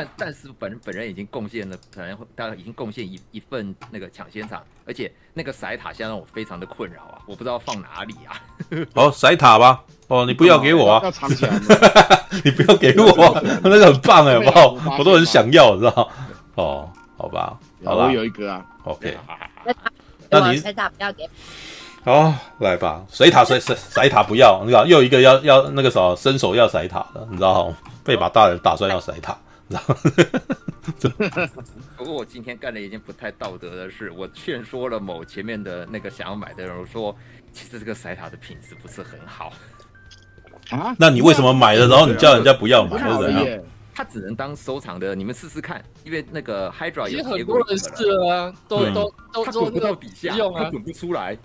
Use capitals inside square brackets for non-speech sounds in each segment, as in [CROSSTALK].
但但是本本人已经贡献了，可能大概已经贡献一一份那个抢先场，而且那个骰塔现在让我非常的困扰啊，我不知道放哪里啊。[LAUGHS] 哦，骰塔吧，哦，你不要给我啊，要藏起来。[LAUGHS] 你不要给我，[LAUGHS] 那个很棒哎，好不好？我都很想要，知道？哦，好吧，好吧，我有一个啊，OK。那你骰塔不要给。好，来吧，骰塔骰骰骰塔不要，你知道又一个要要那个什么伸手要塞塔的，你知道被把大人打算要塞塔，你知道不过我今天干了一件不太道德的事，我劝说了某前面的那个想要买的人，我说其实这个塞塔的品质不是很好啊。那你为什么买了，然后你叫人家不要买，是怎样？它只能当收藏的，你们试试看，因为那个 Hydra 也很多人试了啊，都都都它滚不到底下，它滚不出来。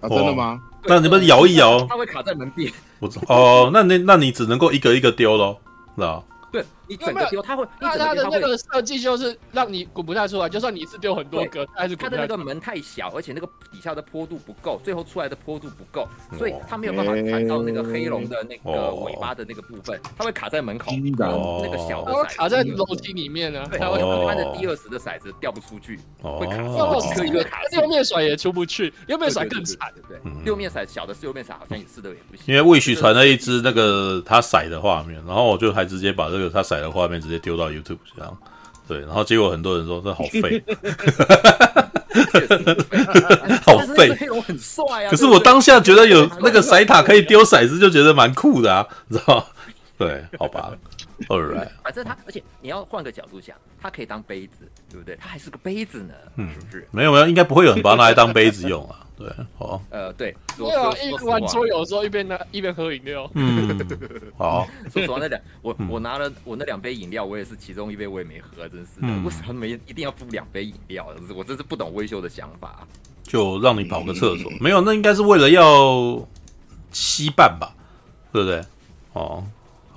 啊，真的吗？那你们摇一摇，它会卡在门边。我哦，那那那你只能够一个一个丢喽，是吧？对，你整个丢，它会，那它的那个设计就是让你滚不太出来，就算你一次丢很多个，还是它的那个门太小，而且那个底下的坡度不够，最后出来的坡度不够，所以它没有办法弹到那个黑龙的那个尾巴的那个部分，它会卡在门口，那个小的骰子卡在楼梯里面呢，对，它会它的第二十的骰子掉不出去，会卡住，一个卡六面甩也出不去，六面甩更惨，对不对？六面骰小的是六面骰，好像也是的也不行。因为魏许传了一只那个他骰的画面，然后我就还直接把这个他骰的画面。直接丢到 YouTube 这样，对，然后结果很多人说这好废，[LAUGHS] 好废，很帅啊。可是我当下觉得有那个骰塔可以丢骰子，就觉得蛮酷的啊，你知道？对，好吧 [LAUGHS] Alright。反正他，而且你要换个角度想，它可以当杯子，对不对？它还是个杯子呢，嗯，是不是？没有没有，应该不会有人把它拿来当杯子用啊。对，好，呃，对，没有一玩桌游的时候一边拿一边喝饮料。嗯，[LAUGHS] 好。[LAUGHS] 说实话，那两我我拿了我那两杯饮料，我也是其中一杯我也没喝，真是的。为什么没一定要付两杯饮料？我真是不懂威秀的想法。就让你跑个厕所，没有，那应该是为了要稀办吧，对不对？哦。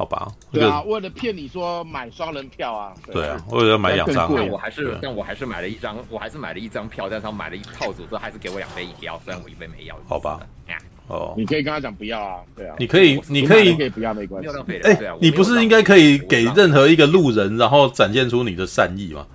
好吧，对啊，为了骗你说买双人票啊，对啊，为了买两张，但我还是，但我还是买了一张，我还是买了一张票，但是他买了一套组，都还是给我两杯饮料，虽然我一杯没要。好吧，哦，你可以跟他讲不要啊，对啊，你可以，你可以，可以不要没关系。哎，你不是应该可以给任何一个路人，然后展现出你的善意吗？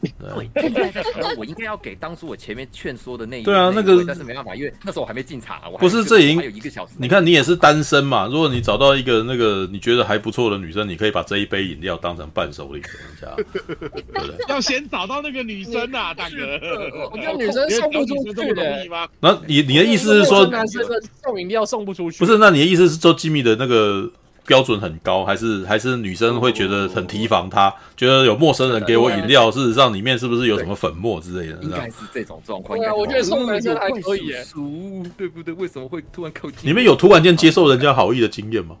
对，我应该要给当初我前面劝说的那一对啊，那个但是没办法，因为那时候我还没进场啊。我不是这已经还有一个小时。你看你也是单身嘛，如果你找到一个那个你觉得还不错的女生，你可以把这一杯饮料当成伴手礼给人家，[LAUGHS] 对不对？[LAUGHS] 要先找到那个女生啊，[LAUGHS] 大哥。我觉得女生送不出去的。那你你的意思是说，男生送饮料送不出去？不是，那你的意思是说，Jimmy 的那个？标准很高，还是还是女生会觉得很提防他，觉得有陌生人给我饮料，事实上里面是不是有什么粉末之类的？应该是这种状况。对啊，我觉得送男生还可以，对不对？为什么会突然靠近？你们有突然间接受人家好意的经验吗？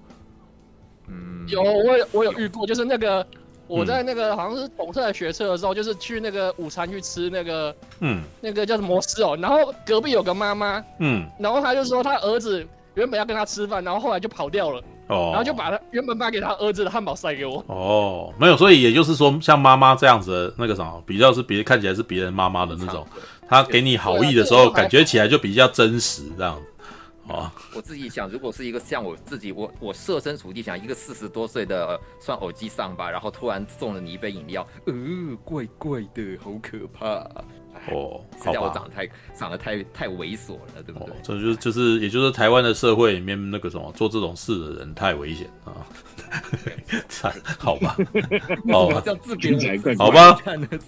嗯，有，我有我有遇过，就是那个我在那个好像是统测学车的时候，就是去那个午餐去吃那个，嗯，那个叫什么摩斯哦，然后隔壁有个妈妈，嗯，然后他就说他儿子原本要跟他吃饭，然后后来就跑掉了。哦，然后就把他原本卖给他儿子的汉堡塞给我。哦，没有，所以也就是说，像妈妈这样子的那个什么，比较是别看起来是别人妈妈的那种，他给你好意的时候，感觉起来就比较真实这样。哦，我自己想，如果是一个像我自己，我我设身处地想，一个四十多岁的算偶机上吧，然后突然送了你一杯饮料，呃，怪怪的，好可怕。哦，好吧，我长得太长得太太猥琐了，对不对？这就就是，也就是台湾的社会里面那个什么做这种事的人太危险啊！[LAUGHS] 好吧，好吧，[LAUGHS] 好吧。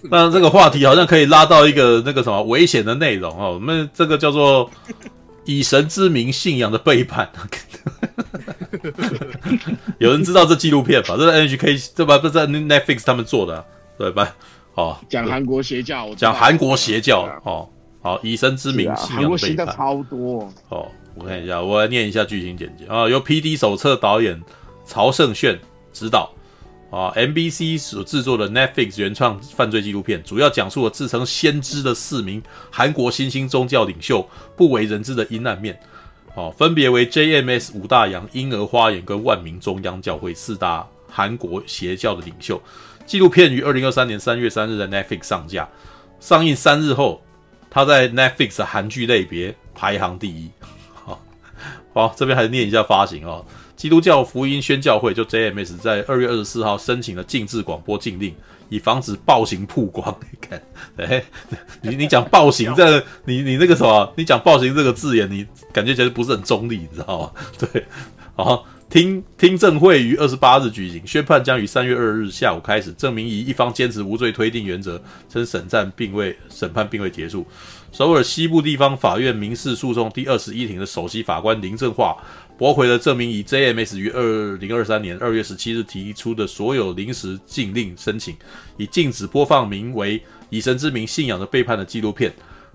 那这个话题好像可以拉到一个那个什么危险的内容哦。我们这个叫做以神之名信仰的背叛。[LAUGHS] 有人知道这纪录片吧？这是 NHK 这把不是 Netflix 他们做的，对吧？哦，讲韩国邪教，讲韩国邪教哦，好，以身之名信仰背叛，超多哦。我看一下，我来念一下剧情简介啊。由 PD 手册导演曹胜炫执导啊，MBC 所制作的 Netflix 原创犯罪纪录片，主要讲述了自称先知的四名韩国新兴宗教领袖不为人知的阴暗面。哦，分别为 JMS 五大洋、婴儿花园跟万民中央教会四大韩国邪教的领袖。纪录片于二零二三年三月三日在 Netflix 上架，上映三日后，他在 Netflix 的韩剧类别排行第一。好，好，这边还是念一下发行哦。基督教福音宣教会就 JMS 在二月二十四号申请了禁止广播禁令，以防止暴行曝光。[LAUGHS] 你看，哎，你你讲暴行这个，[LAUGHS] 你你那个什么，你讲暴行这个字眼，你感觉其实不是很中立，你知道吗？[LAUGHS] 对，好。听听证会于二十八日举行，宣判将于三月二日下午开始。郑明仪一方坚持无罪推定原则，称审战并未审判并未结束。首尔西部地方法院民事诉讼第二十一庭的首席法官林正化驳回了郑明仪 JMS 于二零二三年二月十七日提出的所有临时禁令申请，以禁止播放名为《以神之名：信仰的背叛》的纪录片。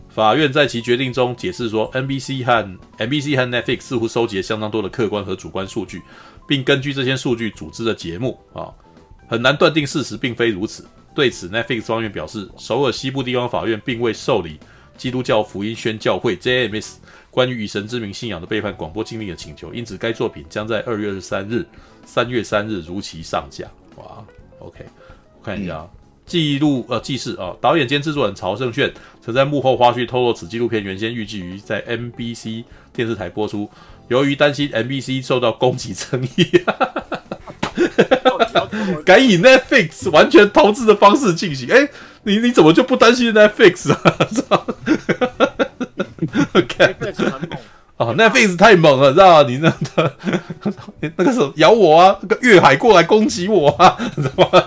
法院在其决定中解释说，NBC 和 NBC 和 Netflix 似乎收集了相当多的客观和主观数据，并根据这些数据组织的节目啊，很难断定事实并非如此。对此，Netflix 方面表示，首尔西部地方法院并未受理基督教福音宣教会 JMS 关于以神之名信仰的背叛广播禁令的请求，因此该作品将在二月二十三日，三月三日如期上架。哇，OK，我看一下啊。记录呃，记事啊，导演兼制作人曹胜炫曾在幕后花絮透露，此纪录片原先预计于在 NBC 电视台播出，由于担心 NBC 受到攻击争议，改以 Netflix 完全投资的方式进行。哎，你你怎么就不担心 Netflix 啊？[LAUGHS] OK。哦，Netflix 太猛了，知道吗？你那个 [LAUGHS] 那个时候咬我啊，那个月海过来攻击我啊，知道吗？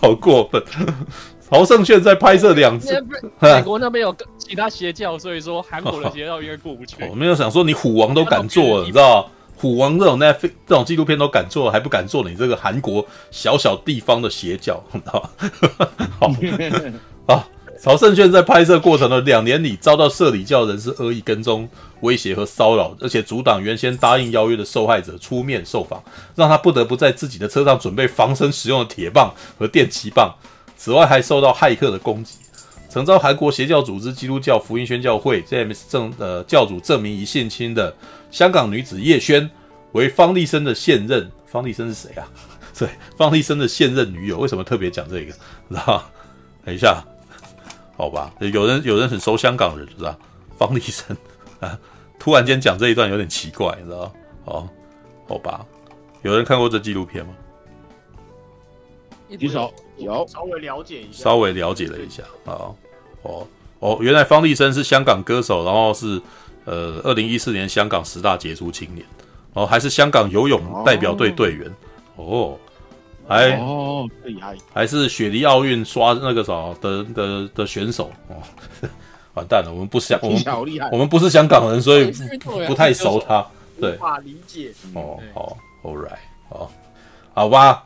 好过分！[LAUGHS] 曹圣炫在拍摄两次，[LAUGHS] 美国那边有其他邪教，所以说韩国的邪教应该过不去。[LAUGHS] 我没有想说你虎王都敢做了，你知道虎王这种 Netflix 这种纪录片都敢做，还不敢做你这个韩国小小地方的邪教，知道好？曹胜炫在拍摄过程的两年里，遭到社理教人士恶意跟踪、威胁和骚扰，而且阻挡原先答应邀约的受害者出面受访，让他不得不在自己的车上准备防身使用的铁棒和电击棒。此外，还受到骇客的攻击。曾遭韩国邪教组织基督教福音宣教会 JMS 正呃教主郑明一性侵的香港女子叶萱，为方力申的现任。方力申是谁啊？[LAUGHS] 对，方力申的现任女友。为什么特别讲这个？[LAUGHS] 知道？等一下。好吧，有人有人很熟香港人，是吧？方力申啊，[LAUGHS] 突然间讲这一段有点奇怪，你知道？哦，好吧，有人看过这纪录片吗？举手，有稍微了解一下，稍微了解了一下啊。哦哦，原来方力申是香港歌手，然后是呃，二零一四年香港十大杰出青年，哦，还是香港游泳代表队队员，哦。哦还哦，厉害！还是雪梨奥运刷那个啥的的的选手哦，完蛋了，我们不想，我们我们不是香港人，所以不太熟他，对，无法理解。哦，好，All right，好，好吧，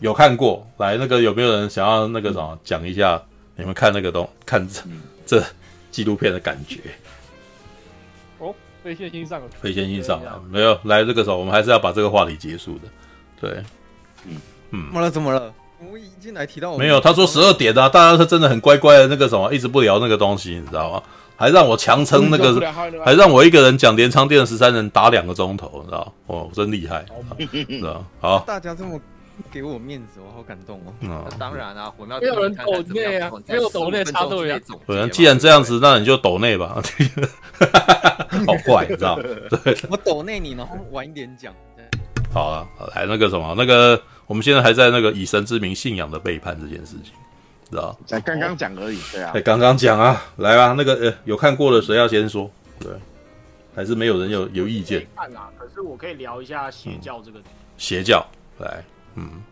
有看过，来那个有没有人想要那个什么讲一下你们看那个东看这 [LAUGHS] 这纪录片的感觉？哦，非线性上，非线性上啊，没有来这个时候，我们还是要把这个话题结束的，对，嗯。怎么了？怎么了？我一进来提到我没有，他说十二点的，大家是真的很乖乖的那个什么，一直不聊那个东西，你知道吗？还让我强撑那个，还让我一个人讲连昌店的十三人打两个钟头，你知道？哦，真厉害，知道？好，大家这么给我面子，我好感动哦。嗯，当然啊，我们没有人抖内啊，没有抖内插队啊。对，既然这样子，那你就抖内吧。[LAUGHS] 好怪，你知道？对，我抖内你，然后晚一点讲。好啊，来那个什么那个。我们现在还在那个以神之名信仰的背叛这件事情，知道？才刚刚讲而已，对啊。才刚刚讲啊，来吧，那个呃，有看过的谁要先说？对，还是没有人有有意见？看啊，可是我可以聊一下邪教这个。邪教，来，嗯，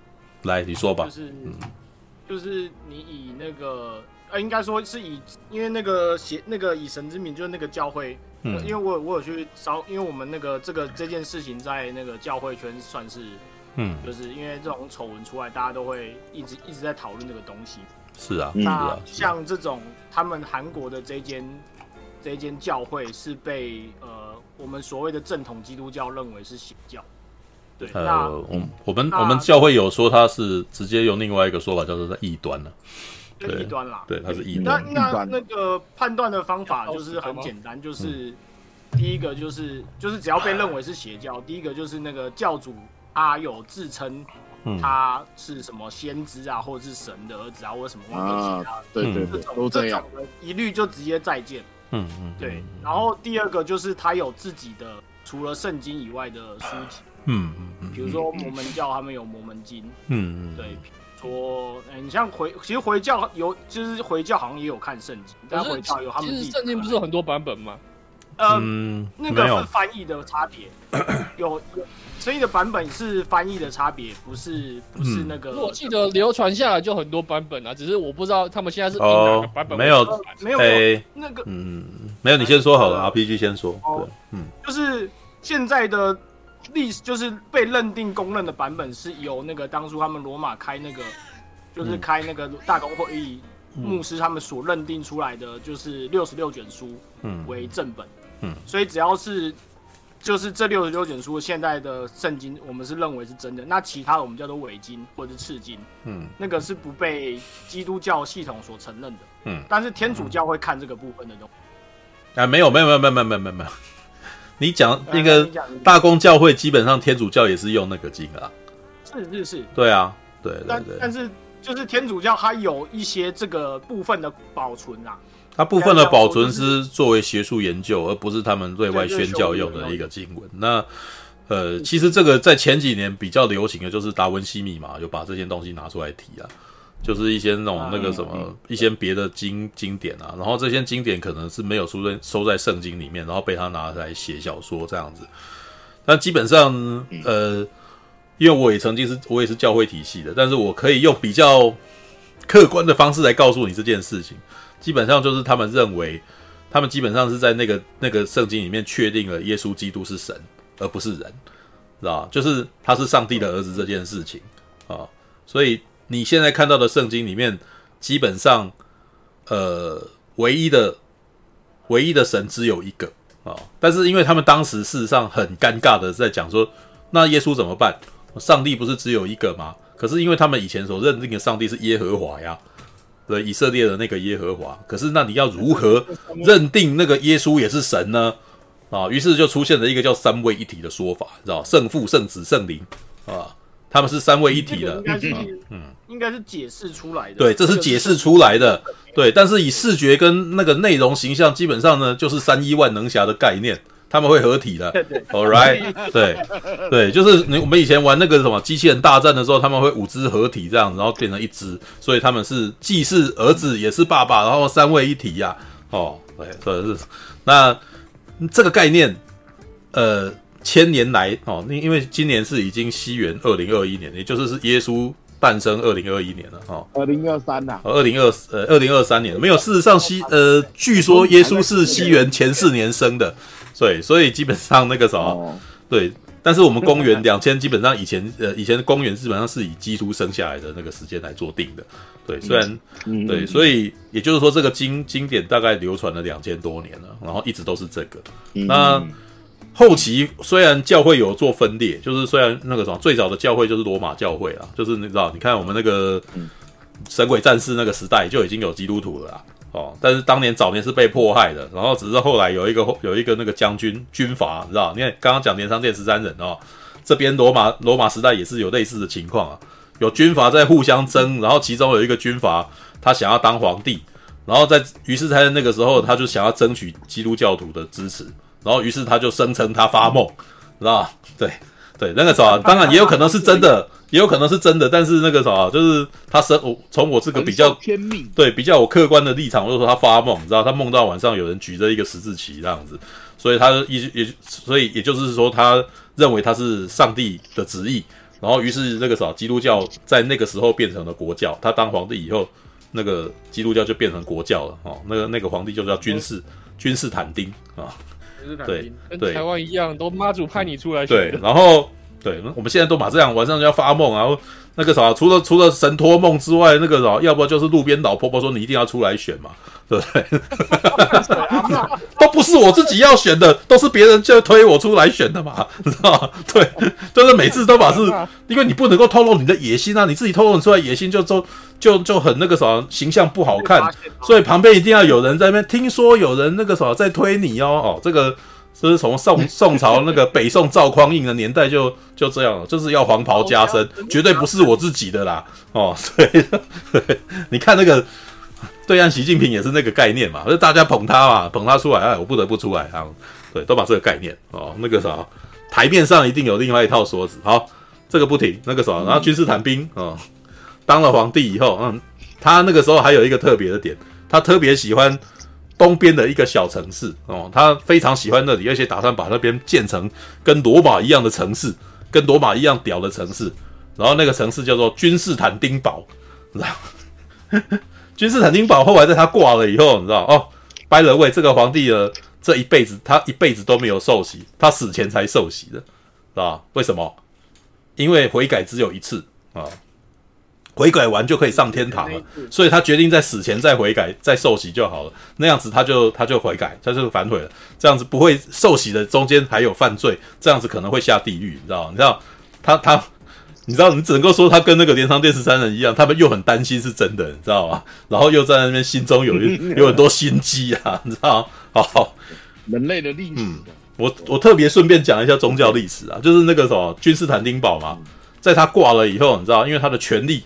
来你说吧。就是，嗯，就是你以那个呃，应该说是以，因为那个邪那个以神之名就是那个教会，嗯，因为我我有去烧，因为我们那个这个这件事情在那个教会圈算是。嗯，就是因为这种丑闻出来，大家都会一直一直在讨论这个东西。是啊，那像这种他们韩国的这间这间教会是被呃我们所谓的正统基督教认为是邪教。对，呃、那我我们我们教会有说他是直接用另外一个说法叫做在异端了。对，异端啦，对，他是异端。那那那个判断的方法就是很简单，就是第一个就是就是只要被认为是邪教，第一个就是那个教主。他有自称他是什么先知啊，或者是神的儿子啊，或者什么忘记其他，对对对，都这样，一律就直接再见。嗯嗯，对。然后第二个就是他有自己的除了圣经以外的书籍，嗯嗯，比如说摩门教他们有摩门经，嗯嗯，对，说，哎，你像回，其实回教有，就是回教好像也有看圣经，但回教有他们自己。圣经不是有很多版本吗？嗯，那个是翻译的差别，有 [COUGHS] 有。声音的版本是翻译的差别，不是不是那个。嗯、我记得流传下来就很多版本啊，只是我不知道他们现在是哪个版本。没有没有没有那个嗯，没有你先说好了，RPG 先说。对，嗯，就是现在的历史，就是被认定公认的版本是由那个当初他们罗马开那个，就是开那个大公会议牧师他们所认定出来的，就是六十六卷书，嗯，为正本，嗯，所以只要是。就是这六十六卷书，现在的圣经我们是认为是真的，那其他的我们叫做伪经或者是次经，嗯，那个是不被基督教系统所承认的，嗯，但是天主教会看这个部分的东西。啊，没有没有没有没有没有没有没有，你讲那个大公教会基本上天主教也是用那个经啊，是是是，对啊，对对对，但是就是天主教它有一些这个部分的保存啊。它部分的保存是作为学术研究，而不是他们对外宣教用的一个经文。那呃，其实这个在前几年比较流行的就是达文西密码，就把这些东西拿出来提啊，就是一些那种那个什么一些别的经经典啊，然后这些经典可能是没有收在收在圣经里面，然后被他拿来写小说这样子。但基本上呃，因为我也曾经是我也是教会体系的，但是我可以用比较客观的方式来告诉你这件事情。基本上就是他们认为，他们基本上是在那个那个圣经里面确定了耶稣基督是神，而不是人，知道？就是他是上帝的儿子这件事情啊。所以你现在看到的圣经里面，基本上，呃，唯一的唯一的神只有一个啊。但是因为他们当时事实上很尴尬的在讲说，那耶稣怎么办？上帝不是只有一个吗？可是因为他们以前所认定的上帝是耶和华呀。对以色列的那个耶和华，可是那你要如何认定那个耶稣也是神呢？啊，于是就出现了一个叫三位一体的说法，知道圣父、圣子、圣灵啊，他们是三位一体的。应该是嗯，应该是解释出来的。对，这是解释出来的。对，但是以视觉跟那个内容形象，基本上呢，就是三一万能侠的概念。他们会合体的，All right，对对，就是你我们以前玩那个什么机器人大战的时候，他们会五只合体这样，然后变成一只，所以他们是既是儿子也是爸爸，然后三位一体呀、啊，哦，对，对，是那这个概念，呃，千年来哦，因因为今年是已经西元二零二一年，也就是是耶稣诞生二零二一年了，哦，二零二三呐，二零二呃二零二三年没有，事实上西呃，据说耶稣是西元前四年生的。对，所以基本上那个什么，哦、对，但是我们公元两千，基本上以前呃，以前的公元基本上是以基督生下来的那个时间来做定的。对，虽然、嗯、对，所以也就是说，这个经经典大概流传了两千多年了，然后一直都是这个。嗯、那后期虽然教会有做分裂，就是虽然那个什么最早的教会就是罗马教会啊，就是你知道，你看我们那个神鬼战士那个时代就已经有基督徒了啦。哦，但是当年早年是被迫害的，然后只是后来有一个有一个那个将军军阀，你知道？你看刚刚讲年商店十三人哦，这边罗马罗马时代也是有类似的情况啊，有军阀在互相争，然后其中有一个军阀他想要当皇帝，然后在于是他在那个时候他就想要争取基督教徒的支持，然后于是他就声称他发梦，知道？对对，那个时候当然也有可能是真的。也有可能是真的，但是那个啥，就是他生我从我这个比较天命。对比较我客观的立场，就是说他发梦，你知道他梦到晚上有人举着一个十字旗这样子，所以他也也所以也就是说他认为他是上帝的旨意，然后于是那个啥基督教在那个时候变成了国教，他当皇帝以后，那个基督教就变成国教了哦，那个那个皇帝就叫君士君士坦丁啊，对对，跟台湾一样，都妈祖派你出来对，然后。对，我们现在都马这样，晚上就要发梦，然后那个啥，除了除了神托梦之外，那个啥，要不就是路边老婆婆说你一定要出来选嘛，对不对？[LAUGHS] 都不是我自己要选的，都是别人就推我出来选的嘛，知道吗？对，就是每次都把是，因为你不能够透露你的野心啊，你自己透露出来野心就就就就很那个啥，形象不好看，所以旁边一定要有人在那边，听说有人那个啥在推你哦，哦，这个。这是从宋 [LAUGHS] 宋朝那个北宋赵匡胤的年代就就这样了，就是要黄袍加身，绝对不是我自己的啦。哦，[LAUGHS] 对，对，[LAUGHS] 你看那个对岸习近平也是那个概念嘛，就大家捧他嘛，捧他出来，哎，我不得不出来啊。对，都把这个概念哦，那个啥，台面上一定有另外一套说辞。好，这个不停，那个什么，然后君士坦丁啊、嗯，当了皇帝以后，嗯，他那个时候还有一个特别的点，他特别喜欢东边的一个小城市哦，他非常喜欢那里，而且打算把那边建成跟罗马一样的城市，跟罗马一样屌的城市。然后那个城市叫做君士坦丁堡，你知道？[LAUGHS] 君士坦丁堡后来在他挂了以后，你知道哦拜了位这个皇帝的，这一辈子他一辈子都没有受洗，他死前才受洗的，是吧？为什么？因为悔改只有一次啊，悔改完就可以上天堂了，所以他决定在死前再悔改，再受洗就好了。那样子他就他就悔改，他就反悔了，这样子不会受洗的中间还有犯罪，这样子可能会下地狱，你知道？你知道他他。你知道，你只能够说他跟那个镰仓电视三人一样，他们又很担心是真的，你知道吗？然后又在那边心中有一 [LAUGHS] 有很多心机啊，你知道吗？好，人类的历史。嗯，我我特别顺便讲一下宗教历史啊，就是那个什么君士坦丁堡嘛，在他挂了以后，你知道，因为他的权力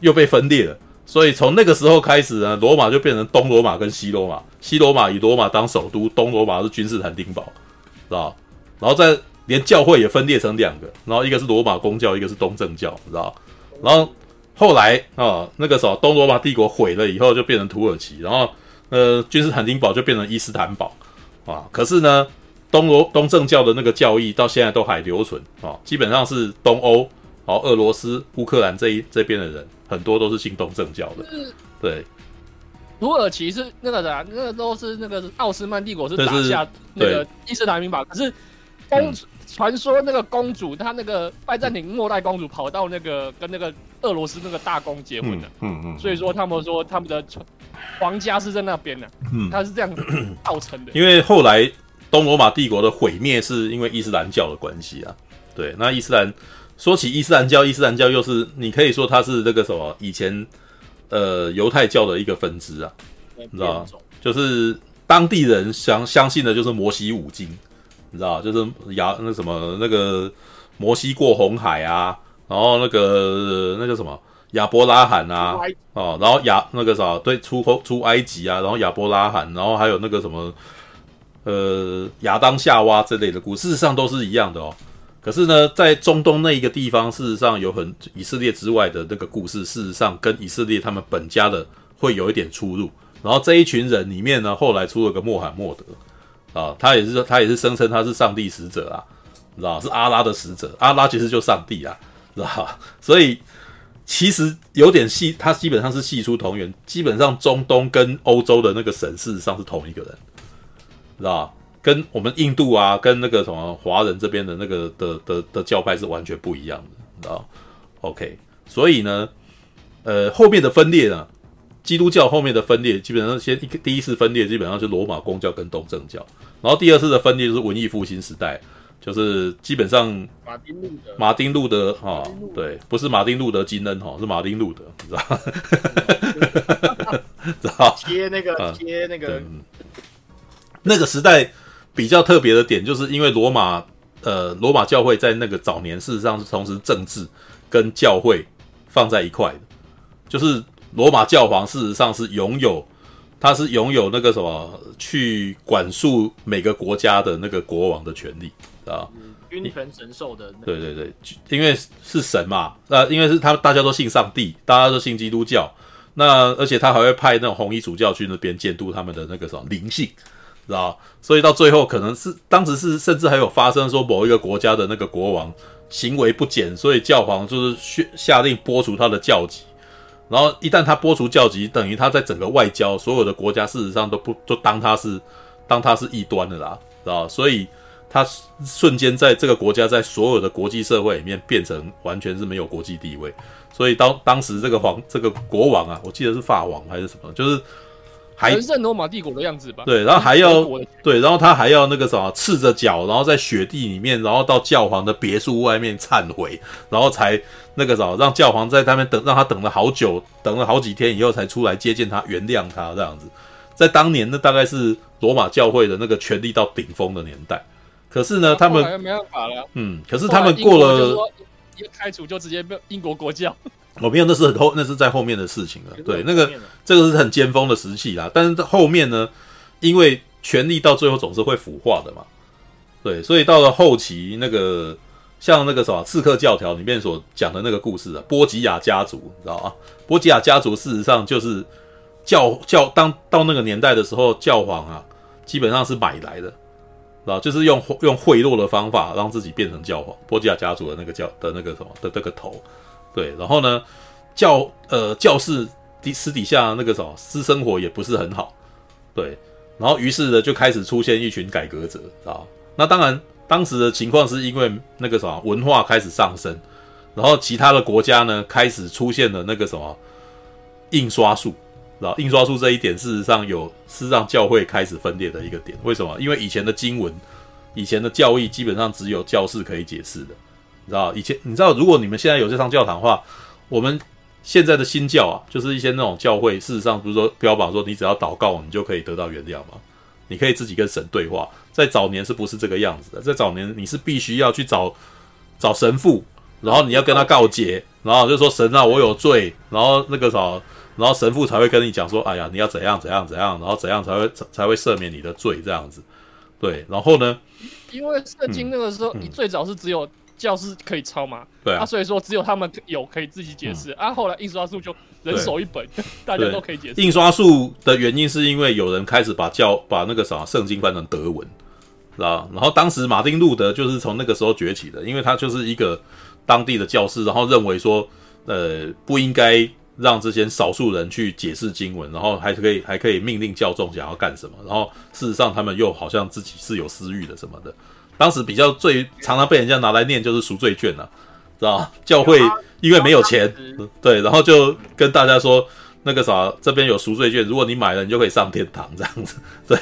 又被分裂了，所以从那个时候开始呢，罗马就变成东罗马跟西罗马，西罗马以罗马当首都，东罗马是君士坦丁堡，知道？然后再连教会也分裂成两个，然后一个是罗马公教，一个是东正教，知道？然后后来啊、那个时候东罗马帝国毁了以后，就变成土耳其，然后呃，君士坦丁堡就变成伊斯坦堡啊。可是呢，东罗东正教的那个教义到现在都还留存啊，基本上是东欧、然后俄罗斯、乌克兰这一这边的人，很多都是信东正教的。对，土耳其是那个啥，那个都是那个奥斯曼帝国是打下那个伊斯兰民堡，可是公。嗯。传说那个公主，她那个拜占庭末代公主跑到那个跟那个俄罗斯那个大公结婚了，嗯嗯，所以说他们说他们的皇家是在那边的，嗯，他是这样造成的。因为后来东罗马帝国的毁灭是因为伊斯兰教的关系啊，对，那伊斯兰说起伊斯兰教，伊斯兰教又是你可以说它是那个什么以前呃犹太教的一个分支啊，你知道吗？就是当地人相相信的就是摩西五经。你知道，就是亚那什么那个摩西过红海啊，然后那个那叫什么亚伯拉罕啊，哦，然后亚那个啥对出口出埃及啊，然后亚伯拉罕，然后还有那个什么呃亚当夏娃之类的故事，事实上都是一样的哦。可是呢，在中东那一个地方，事实上有很以色列之外的那个故事，事实上跟以色列他们本家的会有一点出入。然后这一群人里面呢，后来出了个穆罕默德。啊，他也是他也是声称他是上帝使者啊，知道是阿拉的使者，阿拉其实就上帝啊，知道所以其实有点系，他基本上是系出同源，基本上中东跟欧洲的那个神事实上是同一个人，知道跟我们印度啊，跟那个什么华人这边的那个的的的，教派是完全不一样的，你知道？OK，所以呢，呃，后面的分裂呢？基督教后面的分裂，基本上先一第一次分裂，基本上是罗马公教跟东正教，然后第二次的分裂就是文艺复兴时代，就是基本上马丁路德，马丁路德哈，对，不是马丁路德金恩哈，是马丁路德，你知道？吗？[LAUGHS] 知道？接那个接那个，嗯，那个时代比较特别的点，就是因为罗马呃罗马教会在那个早年事实上是同时政治跟教会放在一块的，就是。罗马教皇事实上是拥有，他是拥有那个什么去管束每个国家的那个国王的权利啊，君权神授的。对对对，因为是神嘛，那因为是他大家都信上帝，大家都信基督教，那而且他还会派那种红衣主教去那边监督他们的那个什么灵性，知道？所以到最后可能是当时是甚至还有发生说某一个国家的那个国王行为不检，所以教皇就是下下令剥除他的教籍。然后一旦他剥除教籍，等于他在整个外交所有的国家，事实上都不都当他是当他是异端的啦，知道？所以他瞬间在这个国家，在所有的国际社会里面变成完全是没有国际地位。所以当当时这个皇这个国王啊，我记得是法王还是什么，就是。还是罗马帝国的样子吧。对，然后还要对，然后他还要那个什么，赤着脚，然后在雪地里面，然后到教皇的别墅外面忏悔，然后才那个什么，让教皇在那边等，让他等了好久，等了好几天以后才出来接见他，原谅他这样子。在当年，那大概是罗马教会的那个权力到顶峰的年代。可是呢，他们没办法了。嗯，可是他们过了一开除，就直接被英国国教。我没有，那是很后，那是在后面的事情了。对，那个这个是很尖峰的时期啦。但是后面呢，因为权力到最后总是会腐化的嘛，对，所以到了后期，那个像那个什么《刺客教条》里面所讲的那个故事啊，波吉亚家族，你知道啊？波吉亚家族事实上就是教教当到那个年代的时候，教皇啊，基本上是买来的，啊就是用用贿赂的方法让自己变成教皇。波吉亚家族的那个教的那个什么的这个头，对，然后呢，教呃教士底私底下那个什么私生活也不是很好，对，然后于是呢就开始出现一群改革者，啊。那当然，当时的情况是因为那个什么文化开始上升，然后其他的国家呢开始出现了那个什么印刷术，然后印刷术这一点事实上有是让教会开始分裂的一个点。为什么？因为以前的经文、以前的教义基本上只有教士可以解释的，你知道？以前你知道，如果你们现在有这上教堂的话，我们现在的新教啊，就是一些那种教会，事实上不是说标榜说你只要祷告，你就可以得到原谅吗？你可以自己跟神对话。在早年是不是这个样子的？在早年你是必须要去找找神父，然后你要跟他告解，然后就说神啊，我有罪，然后那个啥，然后神父才会跟你讲说，哎呀，你要怎样怎样怎样，然后怎样才会才会赦免你的罪这样子。对，然后呢？因为圣经那个时候，你最早是只有教师可以抄嘛，对啊，所以说只有他们有可以自己解释啊。后来印刷术就人手一本，大家都可以解释。印刷术的原因是因为有人开始把教把那个啥圣经翻成德文。啊，然后当时马丁路德就是从那个时候崛起的，因为他就是一个当地的教师，然后认为说，呃，不应该让这些少数人去解释经文，然后还可以还可以命令教众想要干什么，然后事实上他们又好像自己是有私欲的什么的。当时比较最常常被人家拿来念就是赎罪券啊，知道教会因为没有钱，对，然后就跟大家说那个啥，这边有赎罪券，如果你买了，你就可以上天堂这样子，对。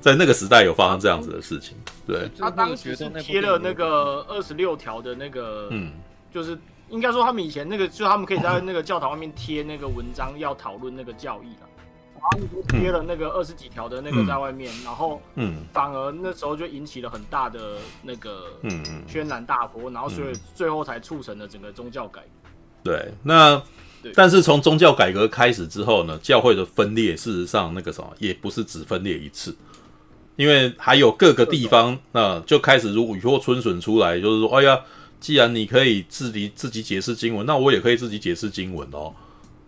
在那个时代有发生这样子的事情，对。他当时是贴了那个二十六条的那个，嗯，就是应该说他们以前那个，就他们可以在那个教堂外面贴那个文章，要讨论那个教义了。然后贴了那个二十几条的那个在外面，然后，嗯，反而那时候就引起了很大的那个，嗯嗯，轩然大波，然后所以最后才促成了整个宗教改革。对，那。但是从宗教改革开始之后呢，教会的分裂事实上那个什么也不是只分裂一次，因为还有各个地方那就开始如雨后春笋出来，就是说，哎呀，既然你可以自己自己解释经文，那我也可以自己解释经文哦。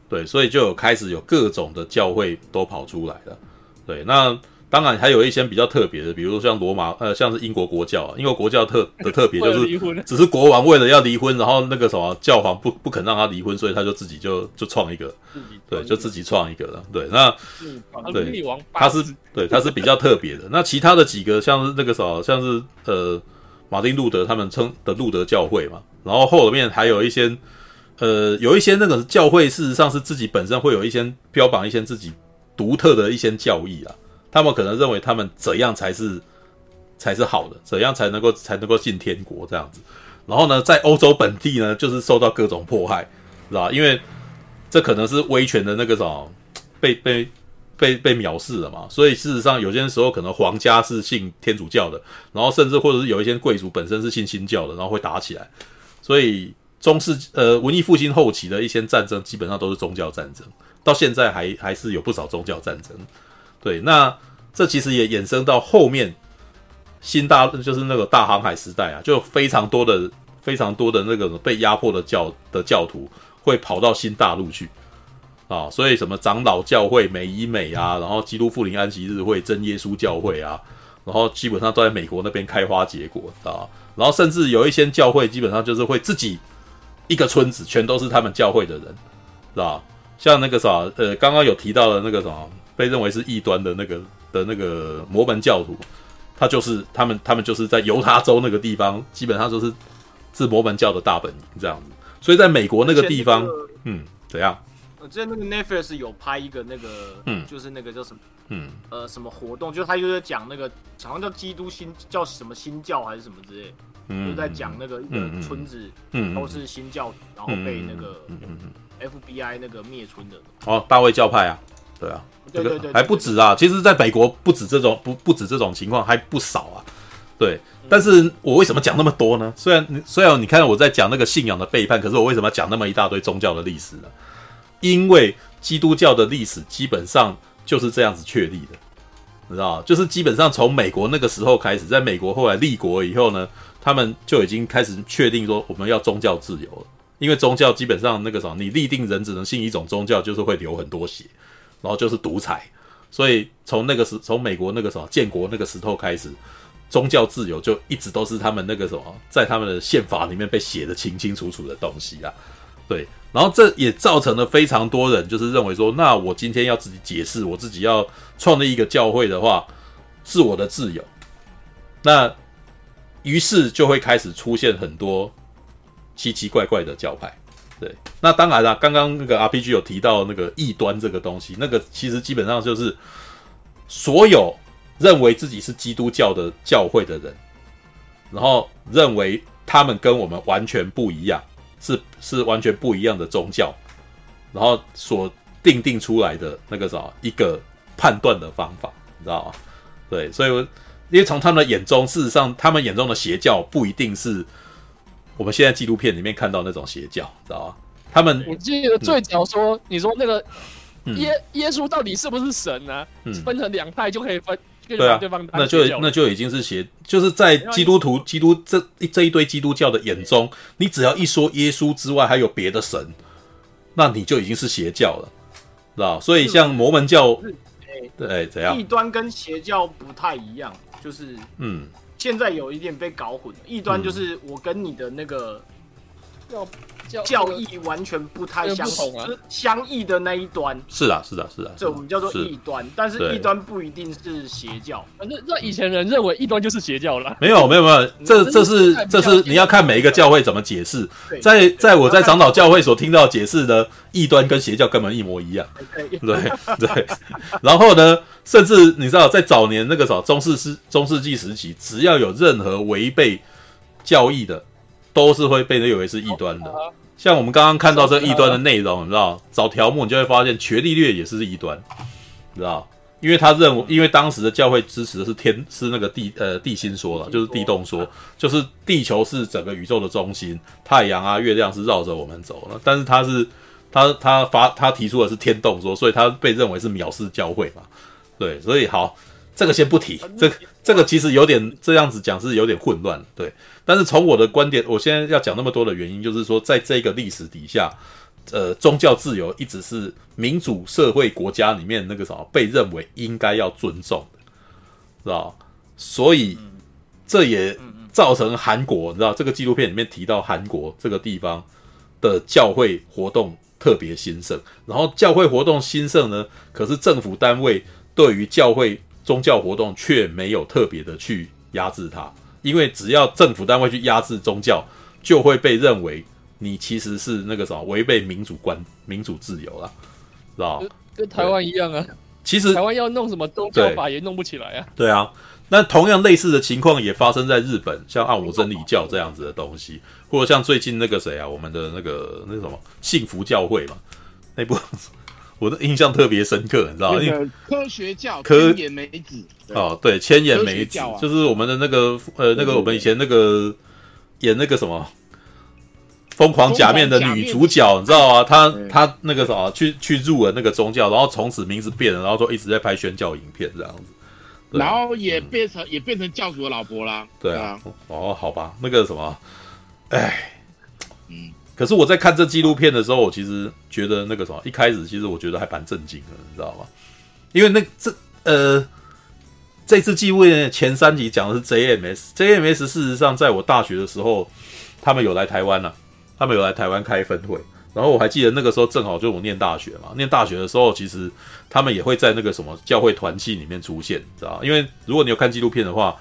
对，所以就有开始有各种的教会都跑出来了。对，那。当然还有一些比较特别的，比如说像罗马，呃，像是英国国教啊，英国国教特的 [LAUGHS] 特别就是，只是国王为了要离婚，然后那个什么教皇不不肯让他离婚，所以他就自己就就创一个，对，就自己创一个了。对，那对，他是对他是比较特别的。那其他的几个像是那个什么，像是呃马丁路德他们称的路德教会嘛，然后后面还有一些呃有一些那个教会，事实上是自己本身会有一些标榜一些自己独特的一些教义啊。他们可能认为他们怎样才是才是好的，怎样才能够才能够进天国这样子。然后呢，在欧洲本地呢，就是受到各种迫害，是吧？因为这可能是威权的那个什么被被被被藐视了嘛。所以事实上，有些时候可能皇家是信天主教的，然后甚至或者是有一些贵族本身是信新教的，然后会打起来。所以中世呃文艺复兴后期的一些战争，基本上都是宗教战争，到现在还还是有不少宗教战争。对，那这其实也衍生到后面新大就是那个大航海时代啊，就非常多的非常多的那个被压迫的教的教徒会跑到新大陆去啊，所以什么长老教会、美以美啊，然后基督复临安息日会、真耶稣教会啊，然后基本上都在美国那边开花结果啊，然后甚至有一些教会基本上就是会自己一个村子全都是他们教会的人，是吧？像那个啥，呃，刚刚有提到的那个什么。被认为是异端的那个的那个摩门教徒，他就是他们，他们就是在犹他州那个地方，基本上就是是摩门教的大本营这样子。所以在美国那个地方，嗯，怎样？我记得那个 Netflix 有拍一个那个，嗯，就是那个叫什么，嗯，呃，什么活动？就是他就在讲那个好像叫基督新叫什么新教还是什么之类，嗯，就在讲那个一个村子，嗯，都是新教，然后被那个 FBI 那个灭村的。哦，大卫教派啊。对啊，这个还不止啊。其实，在美国不止这种不不止这种情况，还不少啊。对，但是我为什么讲那么多呢？虽然虽然你看我在讲那个信仰的背叛，可是我为什么要讲那么一大堆宗教的历史呢？因为基督教的历史基本上就是这样子确立的。你知道，就是基本上从美国那个时候开始，在美国后来立国以后呢，他们就已经开始确定说我们要宗教自由了，因为宗教基本上那个什么，你立定人只能信一种宗教，就是会流很多血，然后就是独裁，所以从那个时从美国那个什么建国那个时候开始，宗教自由就一直都是他们那个什么，在他们的宪法里面被写得清清楚楚的东西啊，对。然后这也造成了非常多人就是认为说，那我今天要自己解释，我自己要创立一个教会的话，是我的自由。那于是就会开始出现很多奇奇怪怪的教派。对，那当然了，刚刚那个 RPG 有提到那个异端这个东西，那个其实基本上就是所有认为自己是基督教的教会的人，然后认为他们跟我们完全不一样。是是完全不一样的宗教，然后所定定出来的那个啥一个判断的方法，你知道吗？对，所以因为从他们的眼中，事实上他们眼中的邪教不一定是我们现在纪录片里面看到那种邪教，知道吗？他们我记得最早说，嗯、你说那个耶、嗯、耶稣到底是不是神呢、啊？嗯、分成两派就可以分。对啊，那就那就已经是邪，就是在基督徒、基督这这一堆基督教的眼中，你只要一说耶稣之外还有别的神，那你就已经是邪教了，知道？所以像摩门教，对，怎样？异端跟邪教不太一样，就是嗯，现在有一点被搞混了。异端就是我跟你的那个要。教义完全不太相同，是相异的那一端。是啊，是啊，是啊，这我们叫做异端。但是异端不一定是邪教。反正那以前人认为异端就是邪教了。没有，没有，没有，这这是这是你要看每一个教会怎么解释。在在我在长老教会所听到解释的异端跟邪教根本一模一样。对对。[LAUGHS] 然后呢，甚至你知道，在早年那个时候中世世中世纪时期，只要有任何违背教义的。都是会被认为是异端的，像我们刚刚看到这异端的内容，你知道，找条目你就会发现，伽利略也是异端，你知道，因为他认为，因为当时的教会支持的是天，是那个地，呃，地心说了，就是地动说，就是地球是整个宇宙的中心，太阳啊、月亮是绕着我们走。了，但是他是他他发他提出的是天动说，所以他被认为是藐视教会嘛，对，所以好，这个先不提，这个这个其实有点这样子讲是有点混乱，对。但是从我的观点，我现在要讲那么多的原因，就是说，在这个历史底下，呃，宗教自由一直是民主社会国家里面那个什么被认为应该要尊重的，知道？所以这也造成韩国，你知道，这个纪录片里面提到韩国这个地方的教会活动特别兴盛，然后教会活动兴盛呢，可是政府单位对于教会宗教活动却没有特别的去压制它。因为只要政府单位去压制宗教，就会被认为你其实是那个什么违背民主观、民主自由了，知道？跟台湾一样啊。其实台湾要弄什么宗教法也弄不起来啊。对啊，那同样类似的情况也发生在日本，像暗无真理教这样子的东西，或者像最近那个谁啊，我们的那个那什么幸福教会嘛，那部。我的印象特别深刻，你知道吗？因为科学教千言美子哦，对，千言美子、啊、就是我们的那个呃，那个我们以前那个演那个什么疯狂假面的女主角，你知道吗？她她那个什么去去入了那个宗教，然后从此名字变了，然后就一直在拍宣教影片这样子，然后也变成、嗯、也变成教主的老婆啦。对啊，哦，好吧，那个什么，哎，嗯。可是我在看这纪录片的时候，我其实觉得那个什么，一开始其实我觉得还蛮震惊的，你知道吗？因为那这呃，这次纪录片前三集讲的是 JMS，JMS 事实上在我大学的时候，他们有来台湾呐、他们有来台湾开分会，然后我还记得那个时候正好就我念大学嘛，念大学的时候，其实他们也会在那个什么教会团契里面出现，知道？因为如果你有看纪录片的话。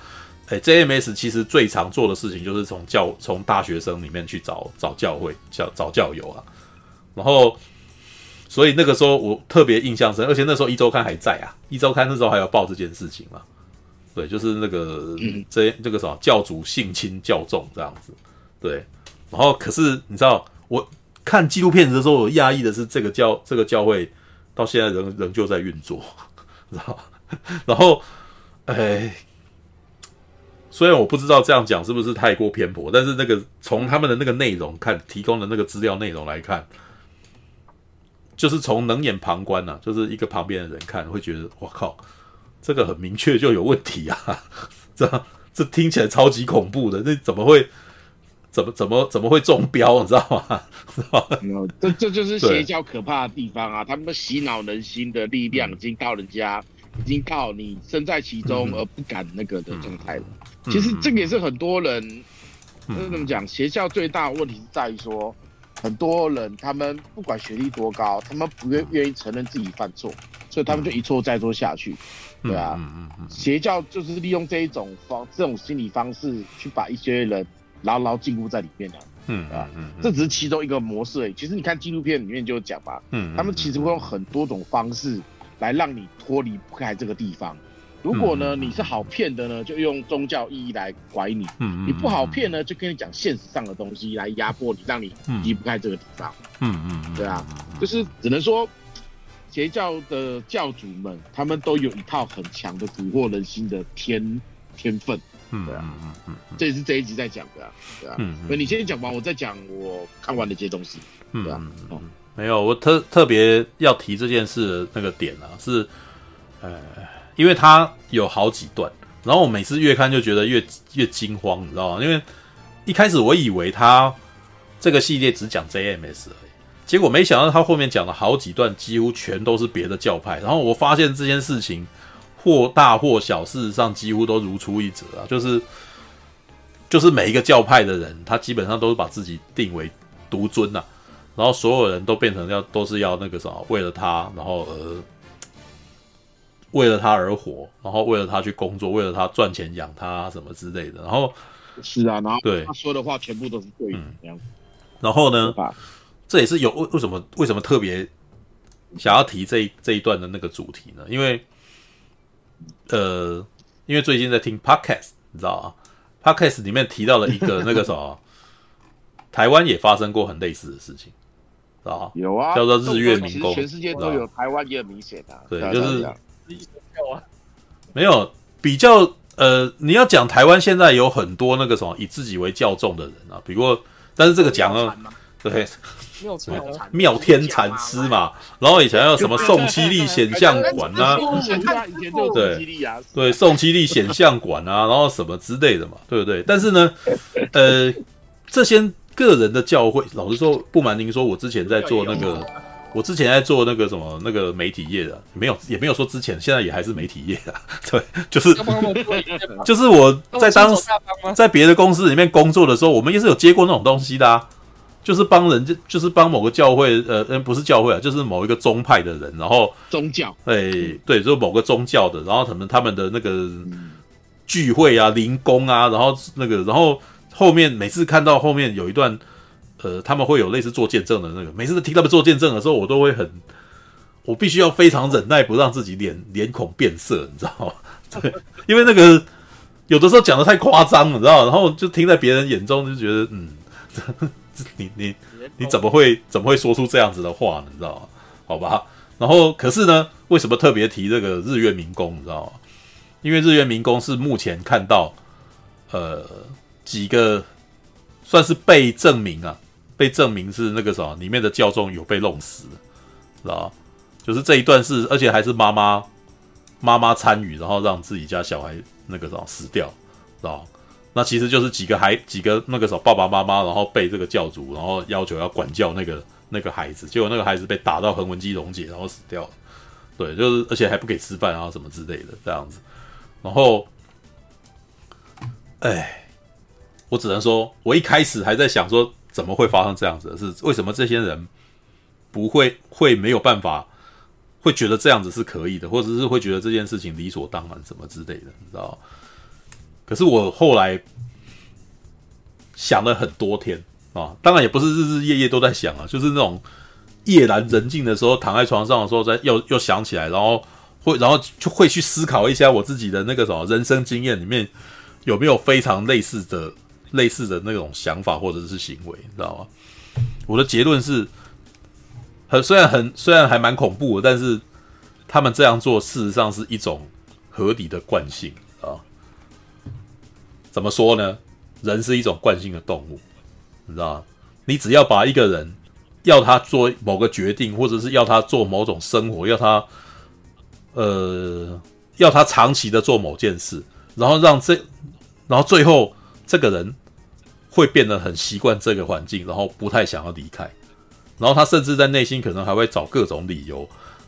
哎，JMS 其实最常做的事情就是从教从大学生里面去找找教会、找找教友啊。然后，所以那个时候我特别印象深，而且那时候一周刊还在啊，一周刊那时候还有报这件事情嘛。对，就是那个这这个什么教主性侵教众这样子。对，然后可是你知道，我看纪录片的时候，我讶异的是这个教这个教会到现在仍仍旧在运作，知道？[LAUGHS] 然后，哎。虽然我不知道这样讲是不是太过偏颇，但是那个从他们的那个内容看，提供的那个资料内容来看，就是从冷眼旁观呐、啊，就是一个旁边的人看会觉得，我靠，这个很明确就有问题啊！[LAUGHS] 这这听起来超级恐怖的，那怎么会？怎么怎么怎么会中标？你知道吗？知道吗？这这就是邪教可怕的地方啊！他们洗脑人心的力量已经到人家，已经到你身在其中而不敢那个的状态了。其实这个也是很多人，就是怎么讲？邪教最大的问题是在于说，很多人他们不管学历多高，他们不愿愿意承认自己犯错，所以他们就一错再错下去。对啊，邪教就是利用这一种方这种心理方式去把一些人。牢牢禁锢在里面的，嗯啊，嗯，这只是其中一个模式而已。其实你看纪录片里面就有讲嘛，嗯，他们其实会用很多种方式来让你脱离不开这个地方。如果呢你是好骗的呢，就用宗教意义来拐你；嗯，你不好骗呢，就跟你讲现实上的东西来压迫你，让你离不开这个地方。嗯嗯，对啊，就是只能说邪教的教主们，他们都有一套很强的蛊惑人心的天天分。嗯，对啊，嗯嗯嗯，这也是这一集在讲的啊，对啊，嗯，那你先讲完，我再讲我看完的这些东西，嗯，对啊，哦，没有，我特特别要提这件事的那个点啊，是，呃，因为它有好几段，然后我每次越看就觉得越越惊慌，你知道吗？因为一开始我以为他这个系列只讲 JMS 而已，结果没想到他后面讲了好几段，几乎全都是别的教派，然后我发现这件事情。或大或小，事实上几乎都如出一辙啊！就是，就是每一个教派的人，他基本上都是把自己定为独尊呐、啊，然后所有人都变成要都是要那个什么，为了他，然后而为了他而活，然后为了他去工作，为了他赚钱养他什么之类的。然后是啊，然后对他说的话全部都是对的这样、嗯。然后呢，这也是有为为什么为什么特别想要提这一这一段的那个主题呢？因为呃，因为最近在听 podcast，你知道啊，podcast 里面提到了一个那个什么，[LAUGHS] 台湾也发生过很类似的事情，知道有啊，叫做日月明功，全世界都有，台湾也很明显啊。对，就是没有比较。呃，你要讲台湾现在有很多那个什么以自己为教众的人啊，比如，但是这个讲了，对。妙天禅师嘛，然后以前还有什么宋七力显像馆啊，对对，宋七力显像馆啊，[LAUGHS] 然后什么之类的嘛，对不对？但是呢，呃，这些个人的教会，老实说，不瞒您说，我之前在做那个，我之前在做那个什么那个媒体业的，没有也没有说之前，现在也还是媒体业的，[LAUGHS] 对，就是 [LAUGHS] 就是我在当时在别的公司里面工作的时候，我们也是有接过那种东西的啊。就是帮人，家就是帮某个教会，呃，嗯，不是教会啊，就是某一个宗派的人，然后宗教，对对，就是某个宗教的，然后他们他们的那个聚会啊、灵工啊，然后那个，然后后面每次看到后面有一段，呃，他们会有类似做见证的那个，每次听他们做见证的时候，我都会很，我必须要非常忍耐，不让自己脸脸孔变色，你知道吗？[LAUGHS] 对，因为那个有的时候讲的太夸张，你知道，然后就听在别人眼中就觉得，嗯。[LAUGHS] 你你你怎么会怎么会说出这样子的话呢？你知道吗？好吧，然后可是呢，为什么特别提这个日月民工？你知道吗？因为日月民工是目前看到呃几个算是被证明啊，被证明是那个什么里面的教众有被弄死，知道？就是这一段是，而且还是妈妈妈妈参与，然后让自己家小孩那个什么死掉，知道？那其实就是几个孩几个那个时候爸爸妈妈，然后被这个教主，然后要求要管教那个那个孩子，结果那个孩子被打到横纹肌溶解，然后死掉了。对，就是而且还不给吃饭啊什么之类的这样子。然后，哎，我只能说，我一开始还在想说，怎么会发生这样子的事？为什么这些人不会会没有办法，会觉得这样子是可以的，或者是会觉得这件事情理所当然什么之类的，你知道？可是我后来想了很多天啊，当然也不是日日夜夜都在想啊，就是那种夜阑人静的时候，躺在床上的时候，再又又想起来，然后会然后就会去思考一下我自己的那个什么人生经验里面有没有非常类似的类似的那种想法或者是行为，你知道吗？我的结论是很虽然很虽然还蛮恐怖的，但是他们这样做事实上是一种合理的惯性啊。怎么说呢？人是一种惯性的动物，你知道吗？你只要把一个人要他做某个决定，或者是要他做某种生活，要他呃要他长期的做某件事，然后让这，然后最后这个人会变得很习惯这个环境，然后不太想要离开，然后他甚至在内心可能还会找各种理由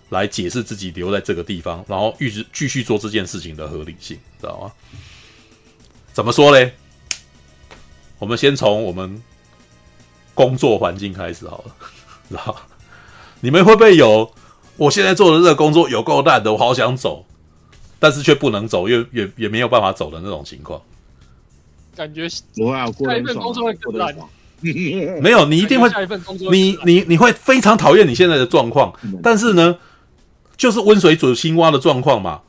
来解释自己留在这个地方，然后一直继续做这件事情的合理性，知道吗？怎么说嘞？我们先从我们工作环境开始好了，然后？你们会不会有？我现在做的这个工作有够烂的，我好想走，但是却不能走，又也也没有办法走的那种情况。[LAUGHS] 感觉下一份工作会更烂。没有，你一定会，你你你会非常讨厌你现在的状况，但是呢，就是温水煮青蛙的状况嘛，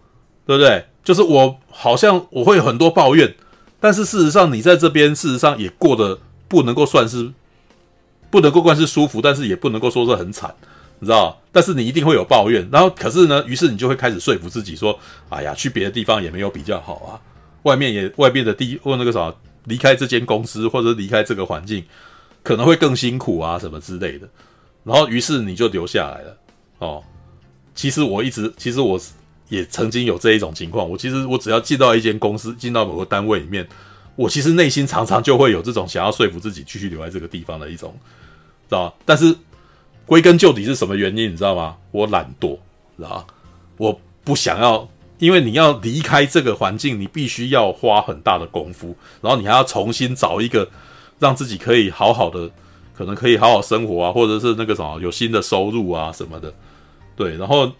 对不对？就是我好像我会有很多抱怨，但是事实上你在这边事实上也过得不能够算是不能够算是舒服，但是也不能够说是很惨。你知道，但是你一定会有抱怨，然后可是呢，于是你就会开始说服自己说：“哎呀，去别的地方也没有比较好啊，外面也外面的地或那个啥，离开这间公司或者离开这个环境，可能会更辛苦啊，什么之类的。”然后于是你就留下来了。哦，其实我一直，其实我也曾经有这一种情况。我其实我只要进到一间公司，进到某个单位里面，我其实内心常常就会有这种想要说服自己继续留在这个地方的一种，知道？但是。归根究底是什么原因？你知道吗？我懒惰，知道吗？我不想要，因为你要离开这个环境，你必须要花很大的功夫，然后你还要重新找一个让自己可以好好的，可能可以好好生活啊，或者是那个什么有新的收入啊什么的。对，然后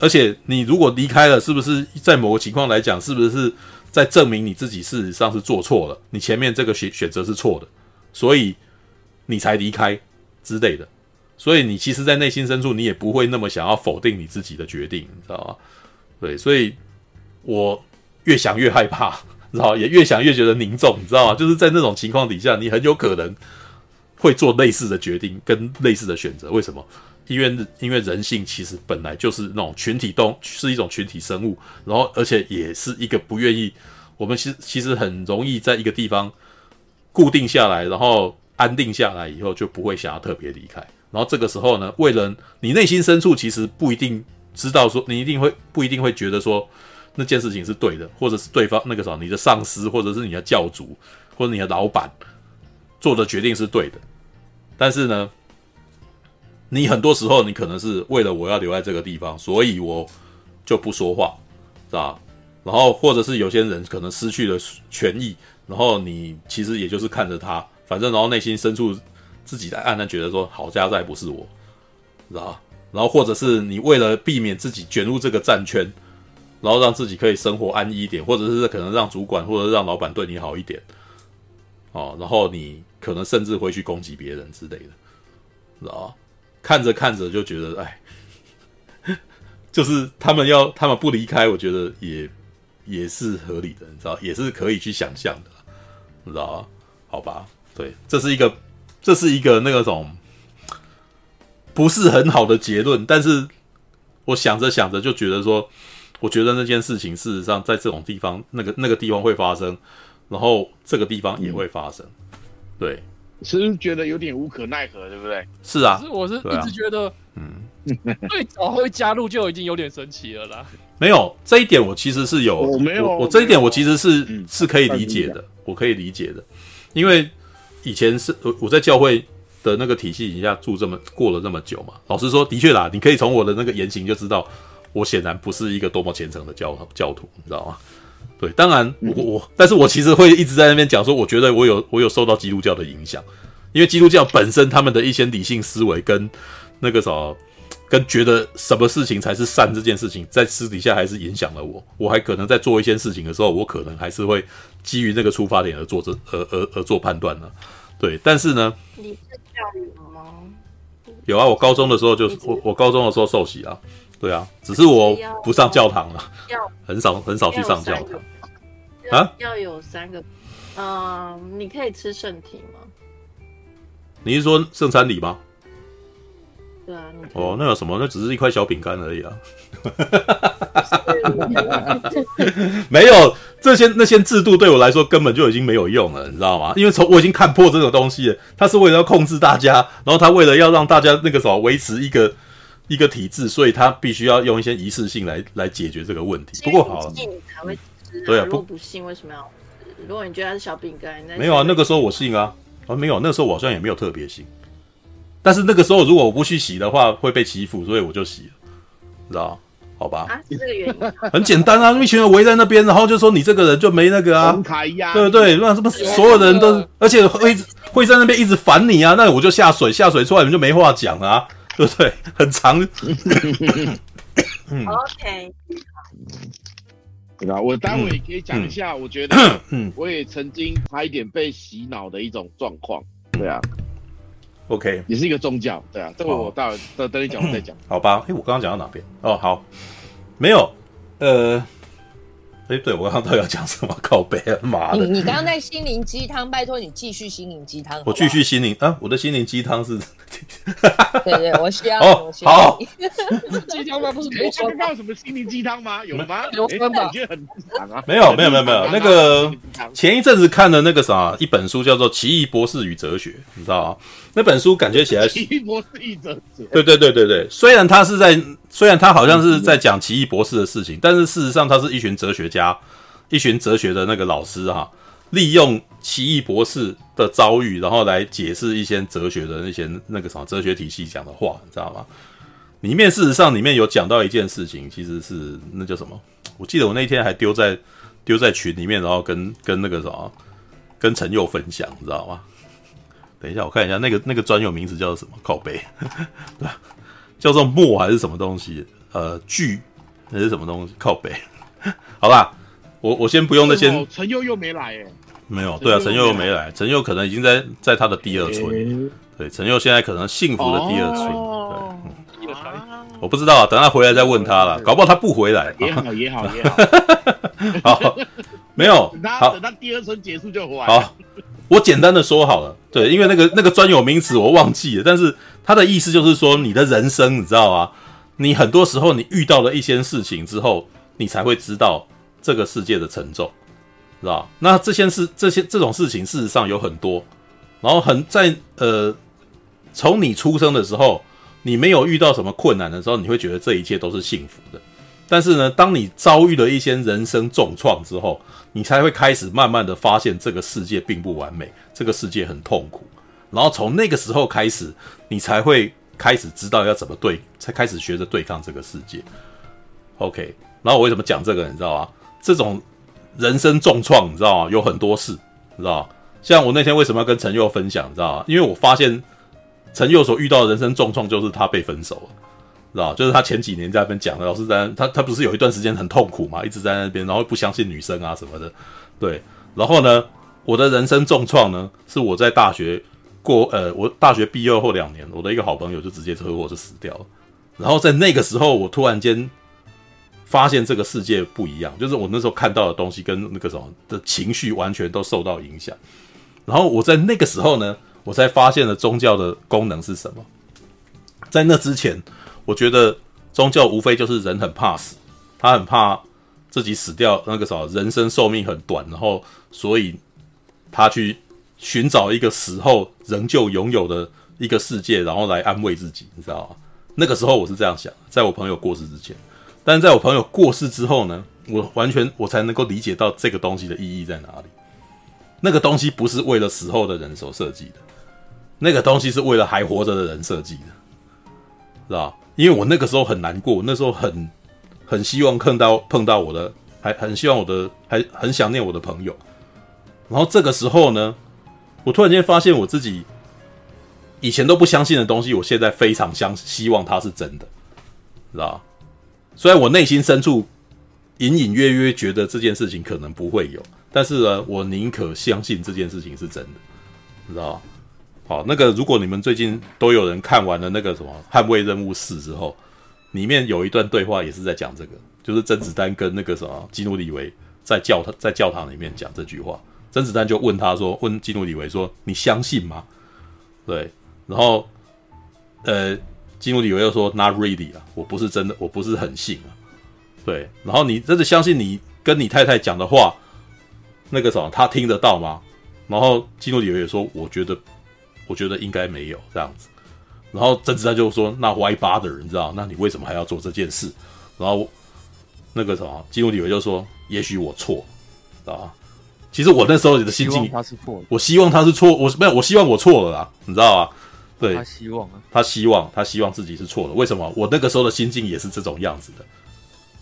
而且你如果离开了，是不是在某个情况来讲，是不是在证明你自己事实上是做错了？你前面这个选选择是错的，所以你才离开之类的。所以你其实，在内心深处，你也不会那么想要否定你自己的决定，你知道吗？对，所以我越想越害怕，知道也越想越觉得凝重，你知道吗？就是在那种情况底下，你很有可能会做类似的决定，跟类似的选择。为什么？因为因为人性其实本来就是那种群体动，是一种群体生物，然后而且也是一个不愿意，我们其实其实很容易在一个地方固定下来，然后安定下来以后，就不会想要特别离开。然后这个时候呢，为了你内心深处其实不一定知道说，你一定会不一定会觉得说那件事情是对的，或者是对方那个什么你的上司，或者是你的教主，或者你的老板做的决定是对的。但是呢，你很多时候你可能是为了我要留在这个地方，所以我就不说话，是吧？然后或者是有些人可能失去了权益，然后你其实也就是看着他，反正然后内心深处。自己在暗暗觉得说好家在不是我，知道吧？然后或者是你为了避免自己卷入这个战圈，然后让自己可以生活安逸一点，或者是可能让主管或者让老板对你好一点，哦，然后你可能甚至会去攻击别人之类的，知道？看着看着就觉得哎，[LAUGHS] 就是他们要他们不离开，我觉得也也是合理的，你知道，也是可以去想象的，你知道吧？好吧，对，这是一个。这是一个那个种不是很好的结论，但是我想着想着就觉得说，我觉得那件事情事实上在这种地方，那个那个地方会发生，然后这个地方也会发生，对，其实觉得有点无可奈何，对不对？是啊，是我是一直觉得，嗯，最早会加入就已经有点神奇了啦。没有这一点，我其实是有，我没有，我这一点我其实是是可以理解的，我可以理解的，因为。以前是我我在教会的那个体系底下住这么过了这么久嘛，老实说，的确啦，你可以从我的那个言行就知道，我显然不是一个多么虔诚的教教徒，你知道吗？对，当然我我，但是我其实会一直在那边讲说，我觉得我有我有受到基督教的影响，因为基督教本身他们的一些理性思维跟那个什么，跟觉得什么事情才是善这件事情，在私底下还是影响了我，我还可能在做一些事情的时候，我可能还是会基于那个出发点而做这而而而做判断呢。对，但是呢，你是教育吗？有啊，我高中的时候就是我我高中的时候受洗啊，对啊，只是我不上教堂了，要 [LAUGHS] 很少很少去上教堂啊，要有三个，嗯，你可以吃圣体吗？你是说圣餐礼吗？对啊，哦，那有什么？那只是一块小饼干而已啊。[LAUGHS] 没有这些那些制度对我来说根本就已经没有用了，你知道吗？因为从我已经看破这种东西了，他是为了要控制大家，然后他为了要让大家那个什么维持一个一个体制，所以他必须要用一些仪式性来来解决这个问题。不过好了，信你才会吃、啊。对啊，如果不信，为什么要？如果你觉得它是小饼干，那没有啊，那个时候我信啊，啊没有，那个时候我好像也没有特别信。但是那个时候如果我不去洗的话，会被欺负，所以我就洗了，知道？好吧，啊，是这个原因。[LAUGHS] 很简单啊，一群人围在那边，然后就说你这个人就没那个啊，对不对？那这么所有的人都，而且会会在那边一直烦你啊，那我就下水，下水出来你就没话讲啊，对不对？很长。[LAUGHS] 嗯，OK。对吧？我待会也可以讲一下，我觉得，我也曾经差一点被洗脑的一种状况。对啊，OK，也是一个宗教。对啊，这个我待会等等你讲，我再讲。好吧，哎，我刚刚讲到哪边？哦，好，没有，呃。哎，对，我刚刚到底要讲什么？靠北啊，妈的！你你刚刚在心灵鸡汤，拜托你继续心灵鸡汤。我继续心灵啊，我的心灵鸡汤是，[LAUGHS] 对对，我需要。哦，好。鸡汤吗？不是没听到什么心灵鸡汤吗？有吗？有分吧？觉得很。没有，没有，没有，没有。那个前一阵子看的那个啥，一本书叫做《奇异博士与哲学》，你知道吗？那本书感觉起来，[LAUGHS] 奇异博士与哲学。对对对对对，虽然他是在。虽然他好像是在讲奇异博士的事情，但是事实上他是一群哲学家，一群哲学的那个老师哈，利用奇异博士的遭遇，然后来解释一些哲学的那些那个什么哲学体系讲的话，你知道吗？里面事实上里面有讲到一件事情，其实是那叫什么？我记得我那天还丢在丢在群里面，然后跟跟那个什么跟陈佑分享，你知道吗？等一下我看一下那个那个专有名词叫做什么？靠背，对吧？叫做墨还是什么东西？呃，剧还是什么东西？靠北，[LAUGHS] 好吧，我我先不用那些。陈佑又没来诶，没有，对啊，陈佑又没来，陈佑可能已经在在他的第二春。欸、对，陈佑现在可能幸福的第二春。哦、对，嗯、我不知道啊，等他回来再问他了，搞不好他不回来。也好，[LAUGHS] 也好，也好。好，没有。[LAUGHS] 等他等他第二春结束就回来。好，我简单的说好了，对，因为那个那个专有名词我忘记了，但是。他的意思就是说，你的人生，你知道吗？你很多时候你遇到了一些事情之后，你才会知道这个世界的沉重，知道？那这些事、这些这种事情，事实上有很多。然后很在呃，从你出生的时候，你没有遇到什么困难的时候，你会觉得这一切都是幸福的。但是呢，当你遭遇了一些人生重创之后，你才会开始慢慢的发现这个世界并不完美，这个世界很痛苦。然后从那个时候开始，你才会开始知道要怎么对，才开始学着对抗这个世界。OK，然后我为什么讲这个，你知道吗？这种人生重创，你知道吗？有很多事，你知道吗？像我那天为什么要跟陈佑分享，你知道吗？因为我发现陈佑所遇到的人生重创就是他被分手了，知道吗？就是他前几年在那边讲的，老师在他他不是有一段时间很痛苦嘛，一直在那边，然后不相信女生啊什么的，对。然后呢，我的人生重创呢，是我在大学。过呃，我大学毕业后两年，我的一个好朋友就直接车祸就死掉了。然后在那个时候，我突然间发现这个世界不一样，就是我那时候看到的东西跟那个什么的情绪完全都受到影响。然后我在那个时候呢，我才发现了宗教的功能是什么。在那之前，我觉得宗教无非就是人很怕死，他很怕自己死掉，那个什么人生寿命很短，然后所以他去。寻找一个死后仍旧拥有的一个世界，然后来安慰自己，你知道吗？那个时候我是这样想，在我朋友过世之前，但是在我朋友过世之后呢，我完全我才能够理解到这个东西的意义在哪里。那个东西不是为了死后的人所设计的，那个东西是为了还活着的人设计的，知道？因为我那个时候很难过，那时候很很希望碰到碰到我的，还很希望我的，还很想念我的朋友。然后这个时候呢，我突然间发现我自己以前都不相信的东西，我现在非常相希望它是真的，知道？虽然我内心深处隐隐约约觉得这件事情可能不会有，但是呢，我宁可相信这件事情是真的，知道？好，那个如果你们最近都有人看完了那个什么《捍卫任务四》之后，里面有一段对话也是在讲这个，就是甄子丹跟那个什么基努里维在教堂在教堂里面讲这句话。甄子丹就问他说：“问基努里维说，你相信吗？”对，然后，呃，基努里维又说：“Not really 啊，我不是真的，我不是很信啊。”对，然后你真的相信你跟你太太讲的话，那个什么，他听得到吗？然后基努里维也说：“我觉得，我觉得应该没有这样子。”然后甄子丹就说：“那 why bother？你知道？那你为什么还要做这件事？”然后那个什么基努里维就说：“也许我错，啊。”其实我那时候的心境，他是错，我希望他是错，我没有，我希望我错了啦，你知道吗？对，他希望啊，他希望，他希望自己是错的。为什么？我那个时候的心境也是这种样子的，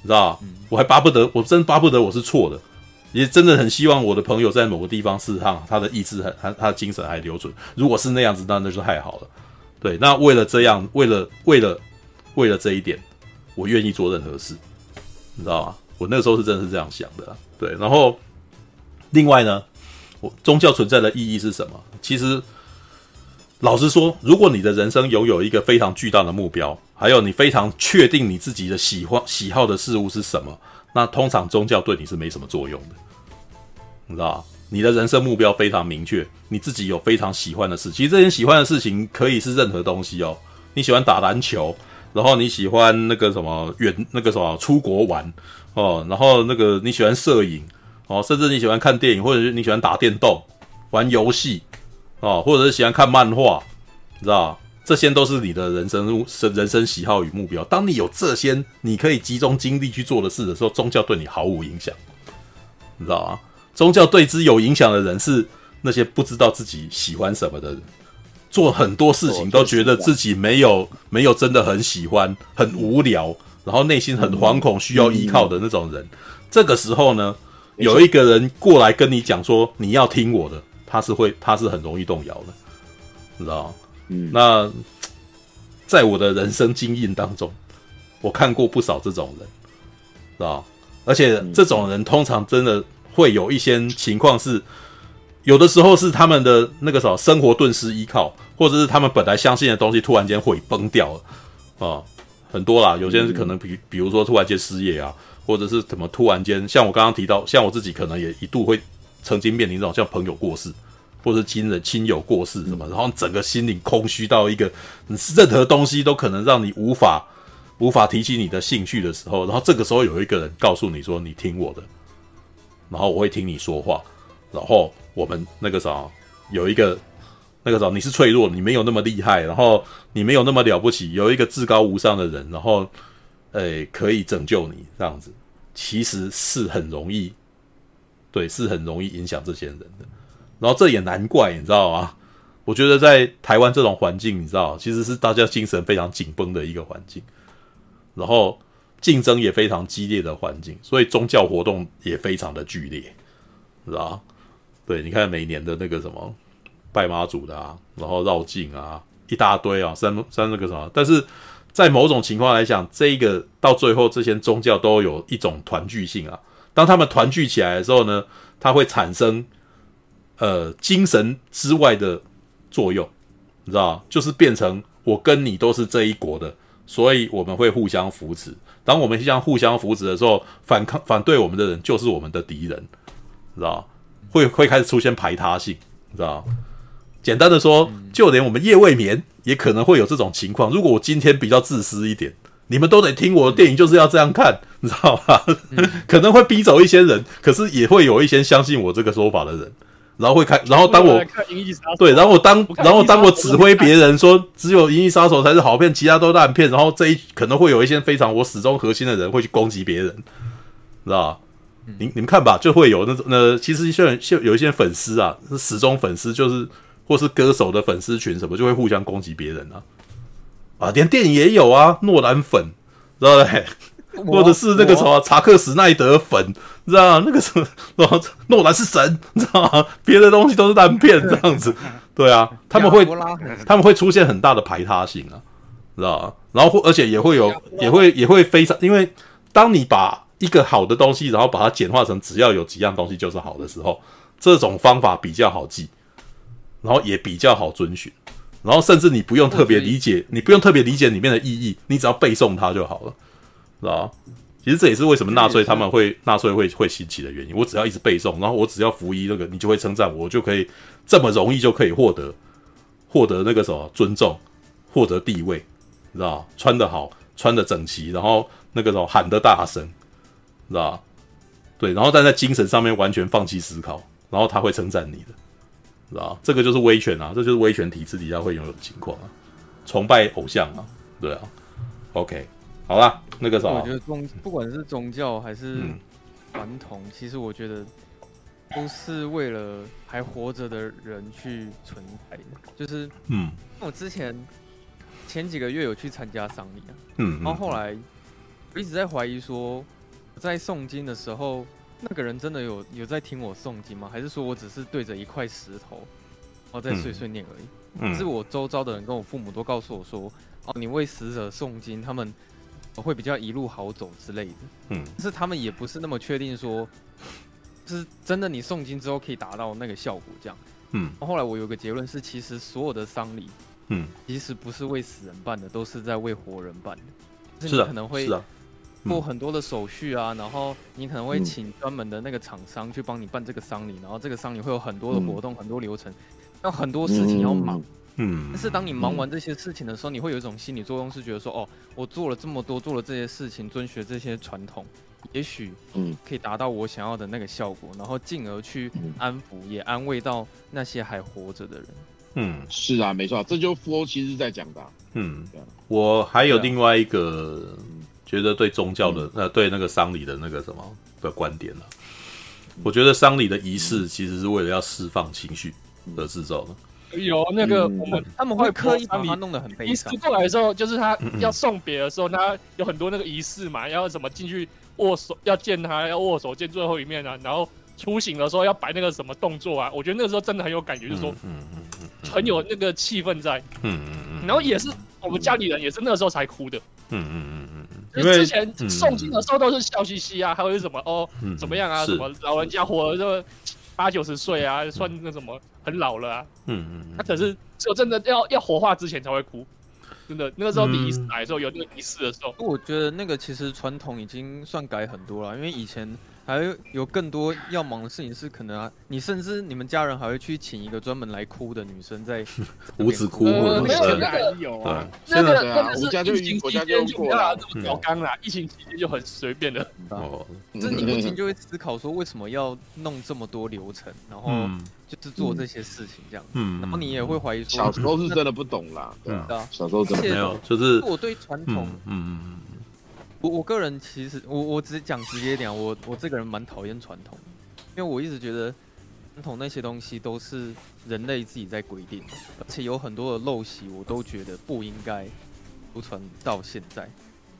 你知道吗？嗯、我还巴不得，我真巴不得我是错的，也真的很希望我的朋友在某个地方是他，他的意志很，他他的精神还留存。如果是那样子，那那就太好了。对，那为了这样，为了为了为了这一点，我愿意做任何事，你知道吗？我那个时候是真的是这样想的。对，然后。另外呢，我宗教存在的意义是什么？其实，老实说，如果你的人生拥有一个非常巨大的目标，还有你非常确定你自己的喜欢喜好的事物是什么，那通常宗教对你是没什么作用的。你知道？你的人生目标非常明确，你自己有非常喜欢的事，其实这件喜欢的事情可以是任何东西哦。你喜欢打篮球，然后你喜欢那个什么远那个什么出国玩哦，然后那个你喜欢摄影。哦，甚至你喜欢看电影，或者是你喜欢打电动、玩游戏，哦，或者是喜欢看漫画，你知道这些都是你的人生、人生喜好与目标。当你有这些你可以集中精力去做的事的时候，宗教对你毫无影响，你知道吗？宗教对之有影响的人是那些不知道自己喜欢什么的人，做很多事情都觉得自己没有没有真的很喜欢，很无聊，然后内心很惶恐，需要依靠的那种人。这个时候呢，有一个人过来跟你讲说，你要听我的，他是会，他是很容易动摇的，你知道吗？嗯，那在我的人生经验当中，我看过不少这种人，知道？而且这种人通常真的会有一些情况是，有的时候是他们的那个什么生活顿时依靠，或者是他们本来相信的东西突然间毁崩掉了啊，很多啦，有些人可能比比如说突然间失业啊。或者是怎么突然间，像我刚刚提到，像我自己可能也一度会曾经面临这种像朋友过世，或者是亲人亲友过世什么，然后整个心灵空虚到一个，任何东西都可能让你无法无法提起你的兴趣的时候，然后这个时候有一个人告诉你说：“你听我的，然后我会听你说话，然后我们那个啥有一个那个啥你是脆弱，你没有那么厉害，然后你没有那么了不起，有一个至高无上的人，然后。”诶，可以拯救你这样子，其实是很容易，对，是很容易影响这些人的。然后这也难怪，你知道吗？我觉得在台湾这种环境，你知道，其实是大家精神非常紧绷的一个环境，然后竞争也非常激烈的环境，所以宗教活动也非常的剧烈，知道？对，你看每年的那个什么拜妈祖的啊，然后绕境啊，一大堆啊，三三那个什么，但是。在某种情况来讲，这一个到最后，这些宗教都有一种团聚性啊。当他们团聚起来的时候呢，它会产生呃精神之外的作用，你知道，就是变成我跟你都是这一国的，所以我们会互相扶持。当我们这样互相扶持的时候，反抗反对我们的人就是我们的敌人，你知道？会会开始出现排他性，你知道？简单的说，就连我们夜未眠也可能会有这种情况。如果我今天比较自私一点，你们都得听我的电影，就是要这样看，你知道吧？[LAUGHS] 可能会逼走一些人，可是也会有一些相信我这个说法的人，然后会开，然后当我对，然后我当然后当我指挥别人说只有《银翼杀手》才是好片，其他都烂片，然后这一可能会有一些非常我始终核心的人会去攻击别人，知道吧？你你们看吧，就会有那种那其实就就有一些粉丝啊，是始终粉丝就是。或是歌手的粉丝群什么就会互相攻击别人啊，啊，连电影也有啊，诺兰粉，知道嘞？或者是那个什么查克史奈德粉，知道那个什么，诺兰是神，知道吗？别的东西都是烂片这样子，对啊，他们会他们会出现很大的排他性啊，知道吗？然后而且也会有也会也会非常，因为当你把一个好的东西，然后把它简化成只要有几样东西就是好的时候，这种方法比较好记。然后也比较好遵循，然后甚至你不用特别理解，你不用特别理解里面的意义，你只要背诵它就好了，知道吧？其实这也是为什么纳粹他们会纳粹会会兴起的原因。我只要一直背诵，然后我只要服役那个，你就会称赞我，我就可以这么容易就可以获得获得那个什么尊重，获得地位，知道吧？穿得好，穿得整齐，然后那个什么喊得大声，知道吧？对，然后但在精神上面完全放弃思考，然后他会称赞你的。啊，这个就是威权啊，这就是威权体制底下会拥有的情况啊，崇拜偶像啊，对啊。OK，好啦，那个啥，我觉得宗不管是宗教还是传统，嗯、其实我觉得都是为了还活着的人去存在的。就是，嗯，我之前前几个月有去参加丧礼啊，嗯，然后后来我一直在怀疑说，在诵经的时候，那个人真的有有在听我诵经吗？还是说我只是对着一块石头，然后在碎碎念而已？嗯，可是我周遭的人跟我父母都告诉我说，哦，你为死者诵经，他们会比较一路好走之类的。嗯，但是他们也不是那么确定说，是真的你诵经之后可以达到那个效果这样。嗯，后来我有个结论是，其实所有的丧礼，嗯，其实不是为死人办的，都是在为活人办的。就是你可能会做很多的手续啊，然后你可能会请专门的那个厂商去帮你办这个丧礼，然后这个丧礼会有很多的活动，很多流程。要很多事情要忙，嗯，但是当你忙完这些事情的时候，你会有一种心理作用，是觉得说，哦，我做了这么多，做了这些事情，遵循这些传统，也许，嗯，可以达到我想要的那个效果，然后进而去安抚，也安慰到那些还活着的人。嗯，是啊，没错，这就佛其实在讲的。嗯，我还有另外一个觉得对宗教的，呃，对那个丧礼的那个什么的观点了。我觉得丧礼的仪式其实是为了要释放情绪而制造的。有那个我们他们会刻意把它弄得很悲伤。仪式过来的时候，就是他要送别的时候，他有很多那个仪式嘛，要什么进去握手，要见他，要握手见最后一面啊。然后出行的时候要摆那个什么动作啊。我觉得那个时候真的很有感觉，就是说，很有那个气氛在。嗯嗯嗯。然后也是我们家里人也是那个时候才哭的。嗯嗯嗯嗯。因为之前诵经的时候都是笑嘻嘻啊，还有什么哦怎么样啊，什么老人家活了就八九十岁啊，算那什么很老了啊。嗯嗯。他可是只有真的要要火化之前才会哭，真的那个时候第一次来的时候有那个仪式的时候。我觉得那个其实传统已经算改很多了，因为以前。还有更多要忙的事情是可能啊，你甚至你们家人还会去请一个专门来哭的女生在 [LAUGHS] 五指哭，呃、没有那个有啊，那个真的是疫情期间就不要这么搞刚啦，疫情期间就很随便的。哦，这 [LAUGHS] 你不禁就会思考说，为什么要弄这么多流程，然后就是做这些事情这样，嗯，然后你也会怀疑说，小时候是真的不懂啦，对啊，小时候真的没有，就是我对传统，嗯嗯嗯。我我个人其实我我只讲直接一点，我我这个人蛮讨厌传统，因为我一直觉得传统那些东西都是人类自己在规定，而且有很多的陋习，我都觉得不应该流传到现在。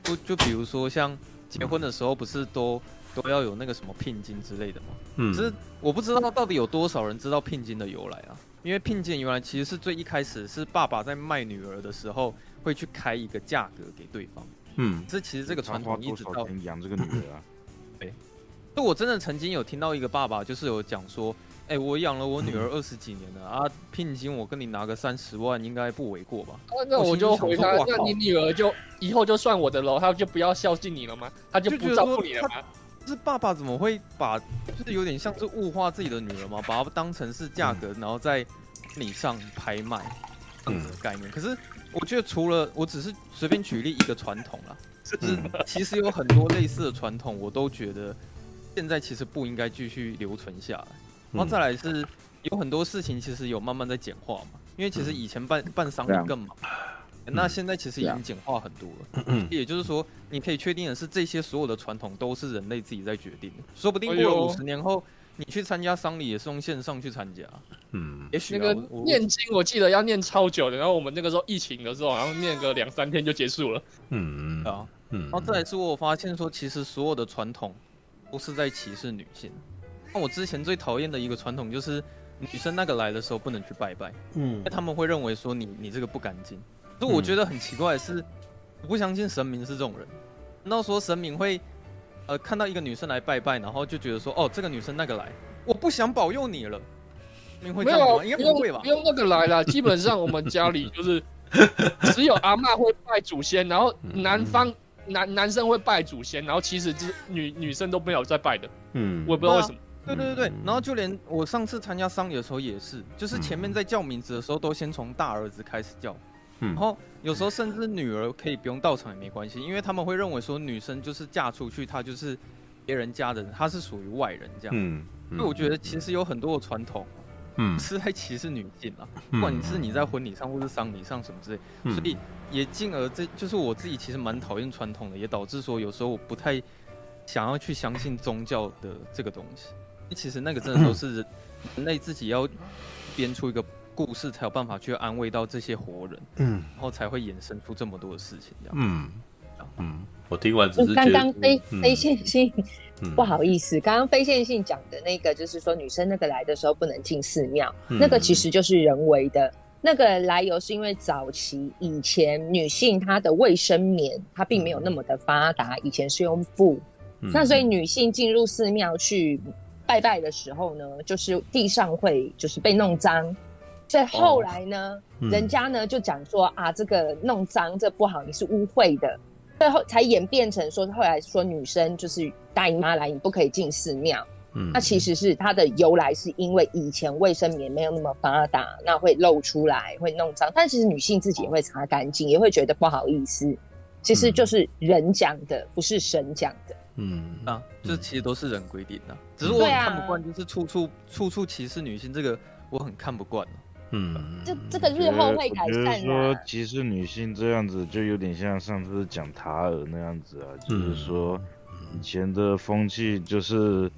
就就比如说像结婚的时候，不是都都要有那个什么聘金之类的吗？嗯，只是我不知道到底有多少人知道聘金的由来啊？因为聘金由来其实是最一开始是爸爸在卖女儿的时候会去开一个价格给对方。嗯，这其实这个传统一直到养这个女儿啊。[LAUGHS] 对，就我真的曾经有听到一个爸爸，就是有讲说，哎，我养了我女儿二十几年了啊，聘金我跟你拿个三十万，应该不为过吧？那我就回答，那你女儿就以后就算我的喽，他就不要孝敬你了吗？他就不照顾你了吗？是爸爸怎么会把，就是有点像是物化自己的女儿嘛？把她当成是价格，然后在你上拍卖这样子的概念。可是。我觉得除了我只是随便举例一个传统啦，[LAUGHS] 就是其实有很多类似的传统，我都觉得现在其实不应该继续留存下来。然后再来是有很多事情其实有慢慢在简化嘛，因为其实以前办办丧礼更忙，那现在其实已经简化很多了。[CLEARS THROAT] 也就是说，你可以确定的是，这些所有的传统都是人类自己在决定的，说不定过了五十年后。你去参加丧礼也是用线上去参加，嗯，也许那个念经我记得要念超久的，然后我们那个时候疫情的时候，然后念个两三天就结束了，嗯嗯啊，嗯，然后再来是我发现说，其实所有的传统都是在歧视女性。那我之前最讨厌的一个传统就是女生那个来的时候不能去拜拜，嗯，他们会认为说你你这个不干净。所以我觉得很奇怪的是，我不相信神明是这种人，难道说神明会？呃，看到一个女生来拜拜，然后就觉得说，哦，这个女生那个来，我不想保佑你了。你会这样吗？没有，应该不会吧？不用那个来了。基本上我们家里就是只有阿嬷会拜祖先，然后 [LAUGHS] 男方男男生会拜祖先，然后其实是女女生都没有在拜的。嗯，我也不知道为什么。对对对对，然后就连我上次参加丧礼的时候也是，就是前面在叫名字的时候都先从大儿子开始叫。嗯然后有时候甚至女儿可以不用到场也没关系，因为他们会认为说女生就是嫁出去，她就是别人家的人，她是属于外人这样。嗯，所以我觉得其实有很多的传统嗯，是在歧视女性啊。不管你是你在婚礼上或是丧礼上什么之类，嗯、所以也进而这就是我自己其实蛮讨厌传统的，也导致说有时候我不太想要去相信宗教的这个东西。其实那个真的都是人类自己要编出一个故事，才有办法去安慰到这些活人，嗯，然后才会衍生出这么多的事情，这样。嗯。嗯，我听完只是刚刚非非线性。不好意思，刚刚非线性讲的那个，就是说女生那个来的时候不能进寺庙，嗯、那个其实就是人为的。那个来由是因为早期以前女性她的卫生棉它并没有那么的发达，以前是用布，嗯、那所以女性进入寺庙去拜拜的时候呢，就是地上会就是被弄脏，所以后来呢，人家呢就讲说啊，这个弄脏这不好，你是污秽的。最后才演变成说，后来说女生就是大姨妈来，你不可以进寺庙。嗯，那其实是它的由来，是因为以前卫生棉没有那么发达，那会露出来，会弄脏。但其实女性自己也会擦干净，也会觉得不好意思。其实就是人讲的，不是神讲的。嗯啊，这其实都是人规定的，只是我很看不惯，就是处处处处歧视女性，这个我很看不惯。嗯，这这个日后会改善的。说歧视女性这样子，就有点像上次讲塔尔那样子啊，就是说以前的风气就是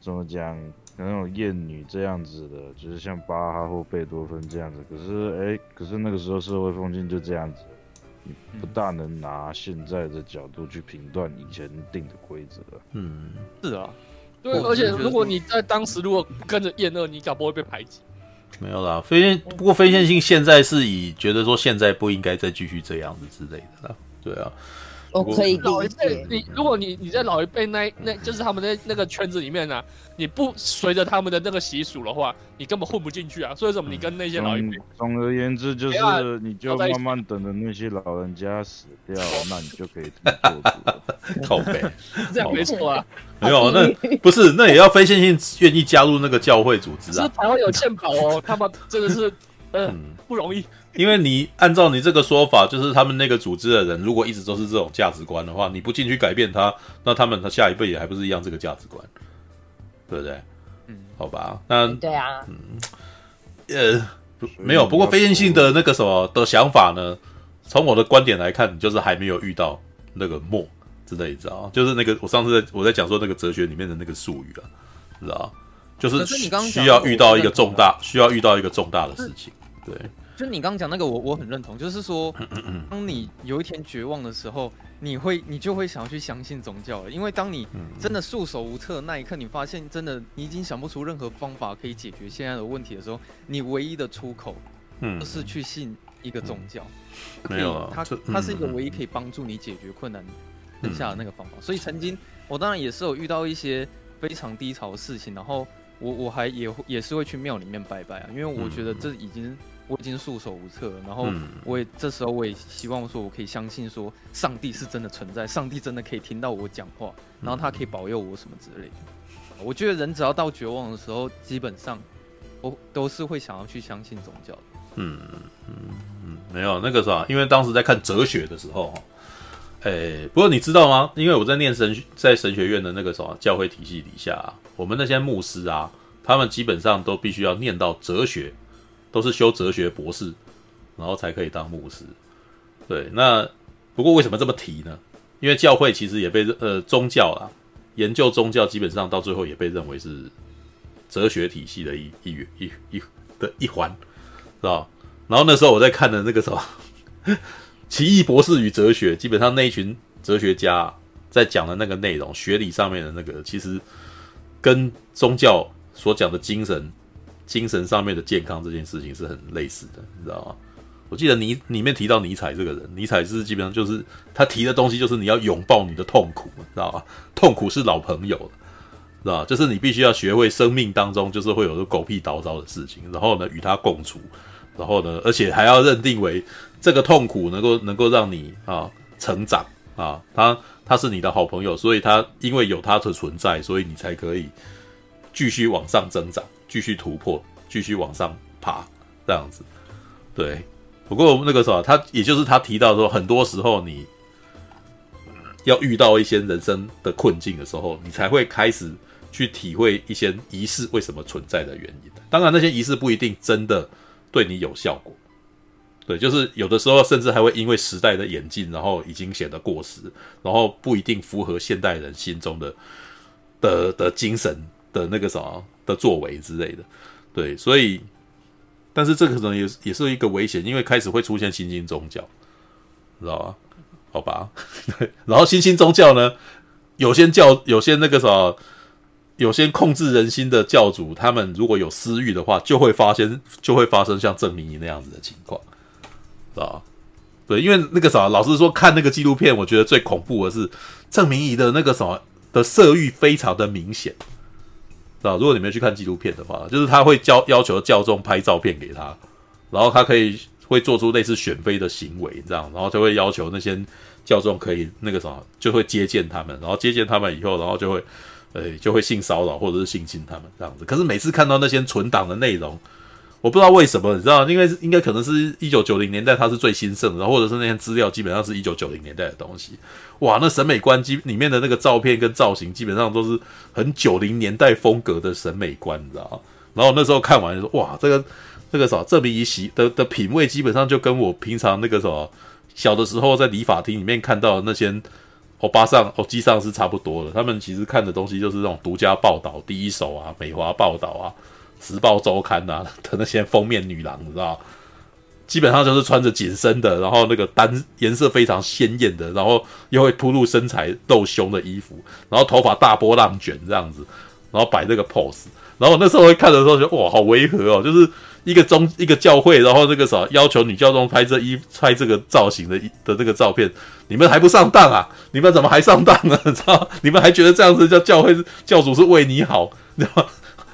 怎么讲，那种厌女这样子的，就是像巴哈或贝多芬这样子。可是哎、欸，可是那个时候社会风气就这样子，你不大能拿现在的角度去评断以前定的规则。嗯，是啊，对，而且如果你在当时如果跟着厌恶，你搞不会被排挤。没有啦，非线不过非线性现在是以觉得说现在不应该再继续这样子之类的啦，对啊。我可以老一辈，你如果你你在老一辈那那就是他们在那个圈子里面呢、啊，你不随着他们的那个习俗的话，你根本混不进去啊。所以说你跟那些老一辈、嗯，总而言之就是你就慢慢等着那些老人家死掉，那你就可以做主。[LAUGHS] 靠背，[LAUGHS] 这样没错啊。没有，那不是那也要非线性愿意加入那个教会组织啊。是台湾有健保哦，[LAUGHS] 他们真的是嗯不容易。因为你按照你这个说法，就是他们那个组织的人，如果一直都是这种价值观的话，你不进去改变他，那他们他下一辈也还不是一样这个价值观，对不对？嗯，好吧，那对啊，嗯，呃，没有，不过非线性的那个什么的想法呢？从我的观点来看，就是还没有遇到那个末之类，你知道就是那个我上次在我在讲说那个哲学里面的那个术语了，知道就是需要遇到一个重大，需要遇到一个重大的事情，对。就你刚刚讲那个我，我我很认同，就是说，当你有一天绝望的时候，你会你就会想要去相信宗教了，因为当你真的束手无策的那一刻，你发现真的你已经想不出任何方法可以解决现在的问题的时候，你唯一的出口，就是去信一个宗教，没有，它它是一个唯一可以帮助你解决困难剩下的那个方法。所以曾经我当然也是有遇到一些非常低潮的事情，然后我我还也也是会去庙里面拜拜啊，因为我觉得这已经。我已经束手无策了，然后我也、嗯、这时候我也希望说，我可以相信说，上帝是真的存在，上帝真的可以听到我讲话，然后他可以保佑我什么之类的。我觉得人只要到绝望的时候，基本上我都是会想要去相信宗教的。嗯嗯嗯，没有那个啥，因为当时在看哲学的时候，哎，不过你知道吗？因为我在念神在神学院的那个什么教会体系底下、啊，我们那些牧师啊，他们基本上都必须要念到哲学。都是修哲学博士，然后才可以当牧师。对，那不过为什么这么提呢？因为教会其实也被呃宗教啊，研究宗教基本上到最后也被认为是哲学体系的一一一一的一环，是吧？然后那时候我在看的那个什么《[LAUGHS] 奇异博士与哲学》，基本上那一群哲学家在讲的那个内容，学理上面的那个，其实跟宗教所讲的精神。精神上面的健康这件事情是很类似的，你知道吗？我记得你里面提到尼采这个人，尼采是基本上就是他提的东西就是你要拥抱你的痛苦，知道吗？痛苦是老朋友，知道？就是你必须要学会生命当中就是会有个狗屁倒灶的事情，然后呢与他共处，然后呢而且还要认定为这个痛苦能够能够让你啊成长啊，他他是你的好朋友，所以他因为有他的存在，所以你才可以继续往上增长。继续突破，继续往上爬，这样子，对。不过那个时候，他也就是他提到说，很多时候你要遇到一些人生的困境的时候，你才会开始去体会一些仪式为什么存在的原因。当然，那些仪式不一定真的对你有效果。对，就是有的时候甚至还会因为时代的演进，然后已经显得过时，然后不一定符合现代人心中的的的精神的那个什么的作为之类的。对，所以，但是这个可能也也是一个危险，因为开始会出现新兴宗教，知道吧？好吧，[LAUGHS] 然后新兴宗教呢，有些教，有些那个什么，有些控制人心的教主，他们如果有私欲的话，就会发生，就会发生像郑明仪那样子的情况。知道吧，对，因为那个啥，老实说，看那个纪录片，我觉得最恐怖的是郑明仪的那个什么的色欲非常的明显，啊，如果你没去看纪录片的话，就是他会教要求教众拍照片给他，然后他可以会做出类似选妃的行为，这样，然后就会要求那些教众可以那个什么，就会接见他们，然后接见他们以后，然后就会，呃，就会性骚扰或者是性侵他们这样子。可是每次看到那些存档的内容。我不知道为什么，你知道，因为应该可能是一九九零年代，它是最兴盛的，然后或者是那些资料基本上是一九九零年代的东西。哇，那审美观基里面的那个照片跟造型，基本上都是很九零年代风格的审美观，你知道。然后那时候看完就说，哇，这个这个什么郑明仪的的品味，基本上就跟我平常那个什么小的时候在理发厅里面看到的那些欧巴桑、欧基桑是差不多的。他们其实看的东西就是那种独家报道、第一手啊、美华报道啊。时报周刊呐、的那些封面女郎，你知道，基本上就是穿着紧身的，然后那个单颜色非常鲜艳的，然后又会暴露身材露胸的衣服，然后头发大波浪卷这样子，然后摆那个 pose，然后那时候会看的时候觉得哇，好违和哦，就是一个宗一个教会，然后那个啥要求女教宗拍这衣拍这个造型的的这个照片，你们还不上当啊？你们怎么还上当呢？知道？你们还觉得这样子叫教会教主是为你好，你知道？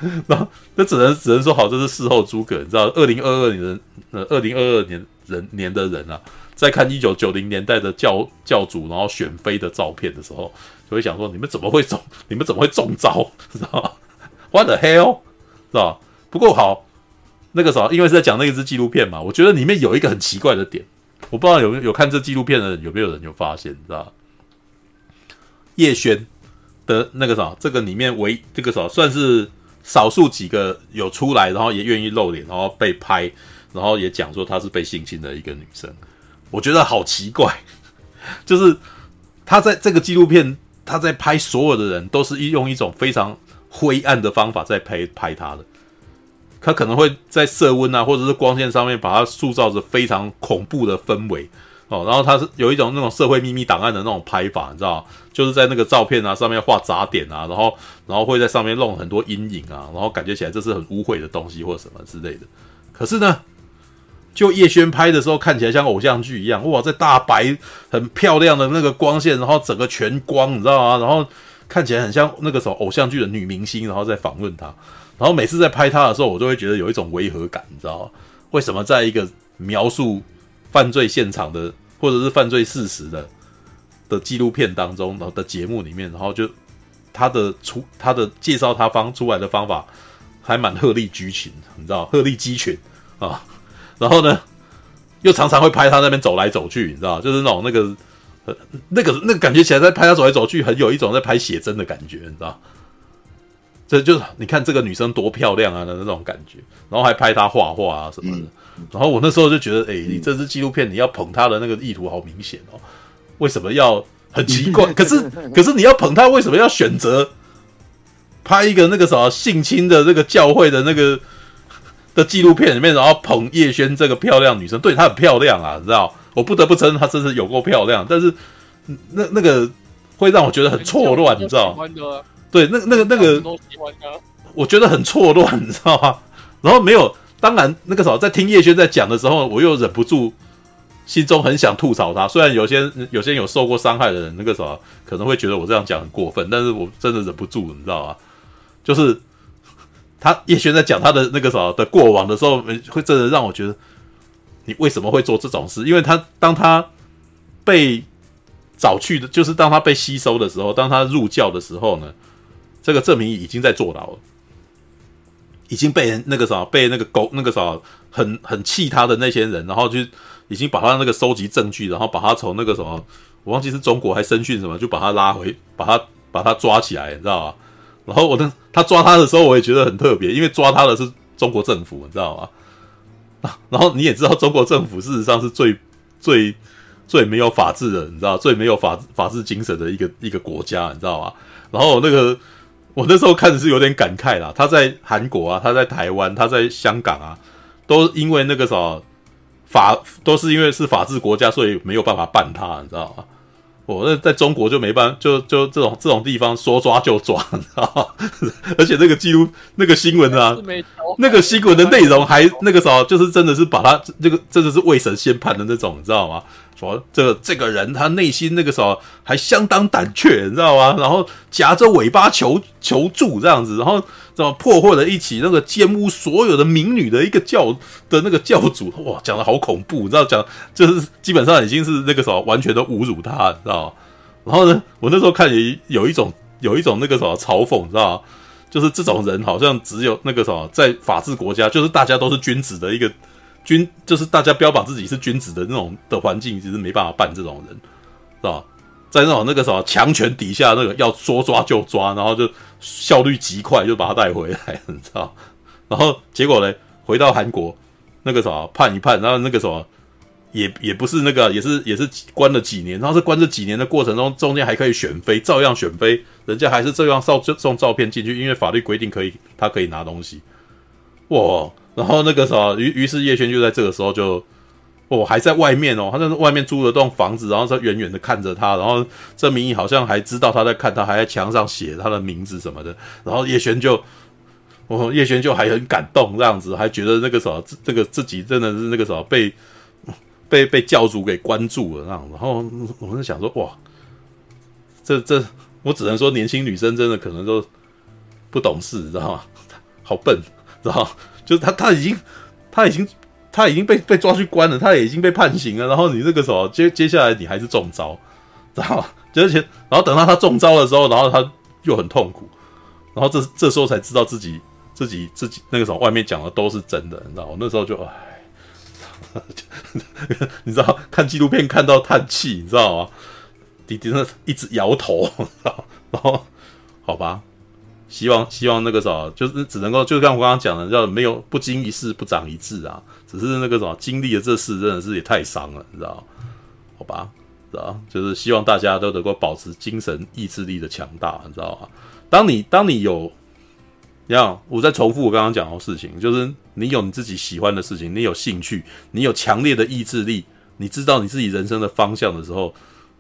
[LAUGHS] 然后那只能只能说好，这是事后诸葛。你知道，二零二二年的呃，二零二二年人年的人啊，在看一九九零年代的教教主然后选妃的照片的时候，就会想说：你们怎么会中？你们怎么会中招？知道吗？What the hell？知道不过好，那个啥，因为是在讲那一支纪录片嘛，我觉得里面有一个很奇怪的点，我不知道有有看这纪录片的人有没有人有发现？知道叶轩的那个啥，这个里面唯这个啥算是。少数几个有出来，然后也愿意露脸，然后被拍，然后也讲说她是被性侵的一个女生，我觉得好奇怪，[LAUGHS] 就是她在这个纪录片，她在拍所有的人都是用一种非常灰暗的方法在拍拍她的，她可能会在色温啊或者是光线上面把它塑造着非常恐怖的氛围。然后他是有一种那种社会秘密档案的那种拍法，你知道，就是在那个照片啊上面画杂点啊，然后然后会在上面弄很多阴影啊，然后感觉起来这是很污秽的东西或者什么之类的。可是呢，就叶轩拍的时候看起来像偶像剧一样，哇，在大白很漂亮的那个光线，然后整个全光，你知道吗？然后看起来很像那个时候偶像剧的女明星，然后在访问他。然后每次在拍他的时候，我都会觉得有一种违和感，你知道吗？为什么在一个描述犯罪现场的，或者是犯罪事实的的纪录片当中，然后的节目里面，然后就他的出他的介绍他方出来的方法还蛮鹤立鸡群，你知道鹤立鸡群啊，然后呢又常常会拍他那边走来走去，你知道，就是那种那个呃那个那个感觉起来在拍他走来走去，很有一种在拍写真的感觉，你知道。这就是你看这个女生多漂亮啊的那种感觉，然后还拍她画画啊什么的，嗯、然后我那时候就觉得，哎，你这支纪录片你要捧她的那个意图好明显哦，为什么要很奇怪？[LAUGHS] 可是可是你要捧她，为什么要选择拍一个那个什么性侵的那个教会的那个的纪录片里面，然后捧叶轩这个漂亮女生？对，她很漂亮啊，你知道？我不得不承认她真是有够漂亮，但是那那个会让我觉得很错乱，你知道？对，那那个那个，我觉得很错乱，你知道吗？[LAUGHS] 然后没有，当然那个时候在听叶轩在讲的时候，我又忍不住心中很想吐槽他。虽然有些有些有受过伤害的人，那个时候可能会觉得我这样讲很过分，但是我真的忍不住，你知道吗？就是他叶轩在讲他的那个什么的过往的时候，会真的让我觉得你为什么会做这种事？因为他当他被找去的，就是当他被吸收的时候，当他入教的时候呢？这个证明已经在坐牢了，已经被人那个啥，被那个狗那个啥，很很气他的那些人，然后就已经把他那个收集证据，然后把他从那个什么，我忘记是中国还是声讯什么，就把他拉回，把他把他抓起来，你知道吧？然后我的他抓他的时候，我也觉得很特别，因为抓他的是中国政府，你知道吗？然后你也知道，中国政府事实上是最最最没有法治的，你知道，最没有法法治精神的一个一个国家，你知道吗？然后那个我那时候看的是有点感慨啦。他在韩国啊，他在台湾，他在香港啊，都因为那个什么法，都是因为是法治国家，所以没有办法办他，你知道吗？我、哦、那在中国就没办法，就就这种这种地方说抓就抓，你知道吗？[LAUGHS] 而且那个记录那个新闻啊，那个新闻的内容还那个时候就是真的是把他这个真的是未审先判的那种，你知道吗？说这这个人他内心那个时候还相当胆怯，你知道吗？然后夹着尾巴求求助这样子，然后怎么破获了一起那个奸污所有的民女的一个教的那个教主，哇，讲的好恐怖，你知道讲就是基本上已经是那个时候完全都侮辱他，你知道吗？然后呢，我那时候看也有一种有一种那个什么嘲讽，你知道吗？就是这种人好像只有那个什么在法治国家，就是大家都是君子的一个。君就是大家标榜自己是君子的那种的环境，其实没办法办这种人，是吧？在那种那个什么强权底下，那个要说抓就抓，然后就效率极快，就把他带回来，你知道？然后结果呢，回到韩国，那个什么判一判，然后那个什么也也不是那个，也是也是关了几年，然后是关这几年的过程中，中间还可以选妃，照样选妃，人家还是照样送送照片进去，因为法律规定可以，他可以拿东西，哇！然后那个什么，于于是叶璇就在这个时候就，哦，还在外面哦，他在外面租了栋房子，然后在远远的看着他，然后郑明义好像还知道他在看他，还在墙上写他的名字什么的，然后叶璇就，哦，叶璇就还很感动这样子，还觉得那个什么，这个自己真的是那个什么被被被教主给关注了那样，然后我就想说，哇，这这我只能说年轻女生真的可能都不懂事，你知道吗？好笨，知道？就是他，他已经，他已经，他已经被被抓去关了，他也已经被判刑了。然后你这个时候接接下来你还是中招，知道吗？而且，然后等到他中招的时候，然后他又很痛苦，然后这这时候才知道自己自己自己那个时候外面讲的都是真的，你知道吗？那时候就唉，[LAUGHS] 你知道看纪录片看到叹气，你知道吗？迪迪那一直摇头，然后好吧。希望希望那个啥，就是只能够，就像我刚刚讲的，叫没有不经一事不长一智啊。只是那个什么经历了这事，真的是也太伤了，你知道？好吧，知道？就是希望大家都能够保持精神意志力的强大，你知道吗？当你当你有，你看，我在重复我刚刚讲的事情，就是你有你自己喜欢的事情，你有兴趣，你有强烈的意志力，你知道你自己人生的方向的时候。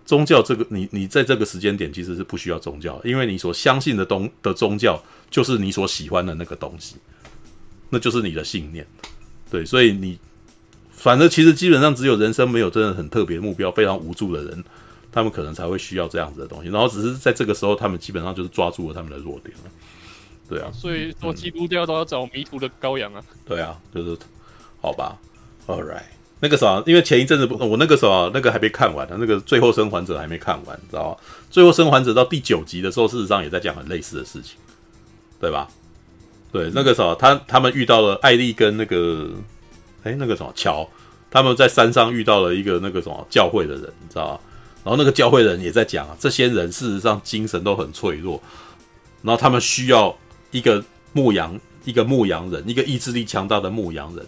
宗教这个，你你在这个时间点其实是不需要宗教，因为你所相信的东的宗教就是你所喜欢的那个东西，那就是你的信念，对，所以你反正其实基本上只有人生没有真的很特别的目标，非常无助的人，他们可能才会需要这样子的东西，然后只是在这个时候，他们基本上就是抓住了他们的弱点了，对啊，所以说基督教都要找迷途的羔羊啊，对啊，就是好吧，All right。那个啥，因为前一阵子不，我那个时候那个还没看完呢，那个《最后生还者》还没看完，你知道吗？《最后生还者》到第九集的时候，事实上也在讲很类似的事情，对吧？对，那个啥，他他们遇到了艾丽跟那个，哎，那个什么乔，他们在山上遇到了一个那个什么教会的人，你知道吗？然后那个教会的人也在讲啊，这些人事实上精神都很脆弱，然后他们需要一个牧羊，一个牧羊人，一个意志力强大的牧羊人，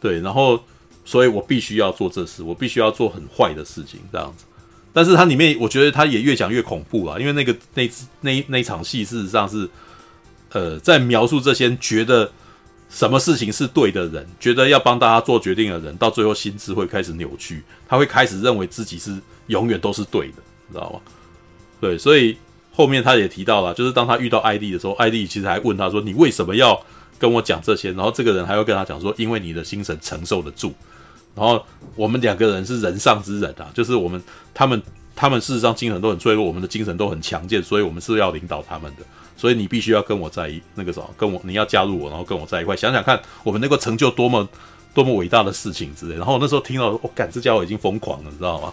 对，然后。所以我必须要做这事，我必须要做很坏的事情，这样子。但是它里面，我觉得它也越讲越恐怖啊，因为那个那那那场戏，事实上是，呃，在描述这些觉得什么事情是对的人，觉得要帮大家做决定的人，到最后心智会开始扭曲，他会开始认为自己是永远都是对的，你知道吗？对，所以后面他也提到了，就是当他遇到艾莉的时候，艾莉其实还问他说：“你为什么要跟我讲这些？”然后这个人还会跟他讲说：“因为你的精神承受得住。”然后我们两个人是人上之人啊，就是我们他们他们事实上精神都很脆弱，我们的精神都很强健，所以我们是要领导他们的。所以你必须要跟我在一那个什么，跟我你要加入我，然后跟我在一块，想想看我们能够成就多么多么伟大的事情之类。然后那时候听到，我、哦、干这家伙已经疯狂了，你知道吗？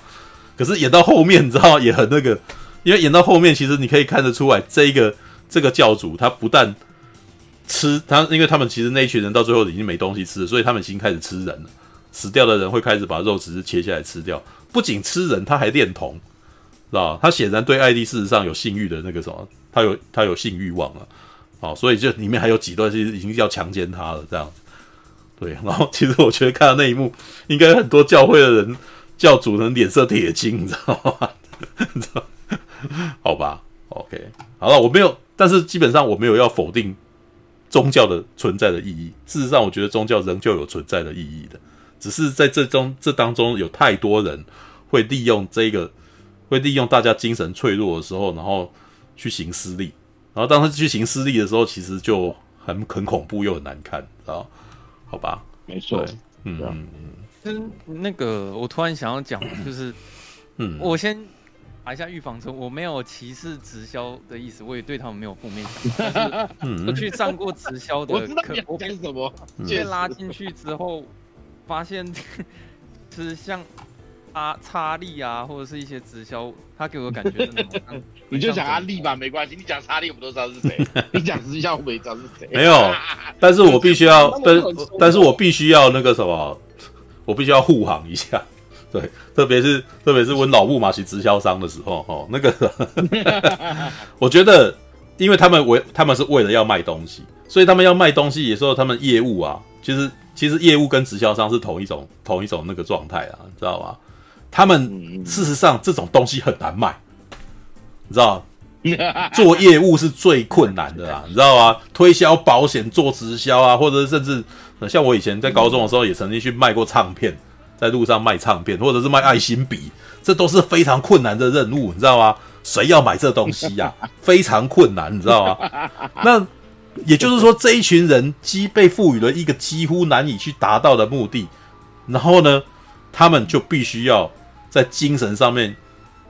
可是演到后面，你知道？也很那个，因为演到后面，其实你可以看得出来，这一个这个教主他不但吃他，因为他们其实那一群人到最后已经没东西吃了，所以他们已经开始吃人了。死掉的人会开始把肉只是切下来吃掉，不仅吃人，他还恋童，知道吧？他显然对艾丽事实上有性欲的那个什么，他有他有性欲望了，哦，所以就里面还有几段是已经要强奸他了这样子。对，然后其实我觉得看到那一幕，应该很多教会的人教主人脸色铁青，你知道吗？你知道？好吧，OK，好了，我没有，但是基本上我没有要否定宗教的存在的意义。事实上，我觉得宗教仍旧有存在的意义的，只是在这中这当中有太多人会利用这个，会利用大家精神脆弱的时候，然后去行私利，然后当他去行私利的时候，其实就很很恐怖又很难看，知道？好吧，没错，嗯嗯嗯，那个我突然想要讲，就是，嗯，我先打一下预防针，我没有歧视直销的意思，我也对他们没有负面想法。[LAUGHS] 嗯，我去上过直销的课，[LAUGHS] 我知道你讲什么，被拉进去之后，发现 [LAUGHS] 是像。啊，查理啊，或者是一些直销，他给我感觉是那种，你就讲阿力吧，没关系，你讲查理我们都知道是谁，你讲直销我们也知道是谁。没有，但是我必须要，但但是我必须要那个什么，我必须要护航一下，对，特别是特别是温老木马去直销商的时候，哦，那个，[LAUGHS] 我觉得，因为他们为他们是为了要卖东西，所以他们要卖东西，也说他们业务啊，其实其实业务跟直销商是同一种同一种那个状态啊，你知道吗？他们事实上这种东西很难卖，你知道，[LAUGHS] 做业务是最困难的啦，你知道吗？推销保险、做直销啊，或者是甚至像我以前在高中的时候，也曾经去卖过唱片，在路上卖唱片，或者是卖爱心笔，这都是非常困难的任务，你知道吗？谁要买这东西呀？[LAUGHS] 非常困难，你知道吗？那也就是说，这一群人几被赋予了一个几乎难以去达到的目的，然后呢，他们就必须要。在精神上面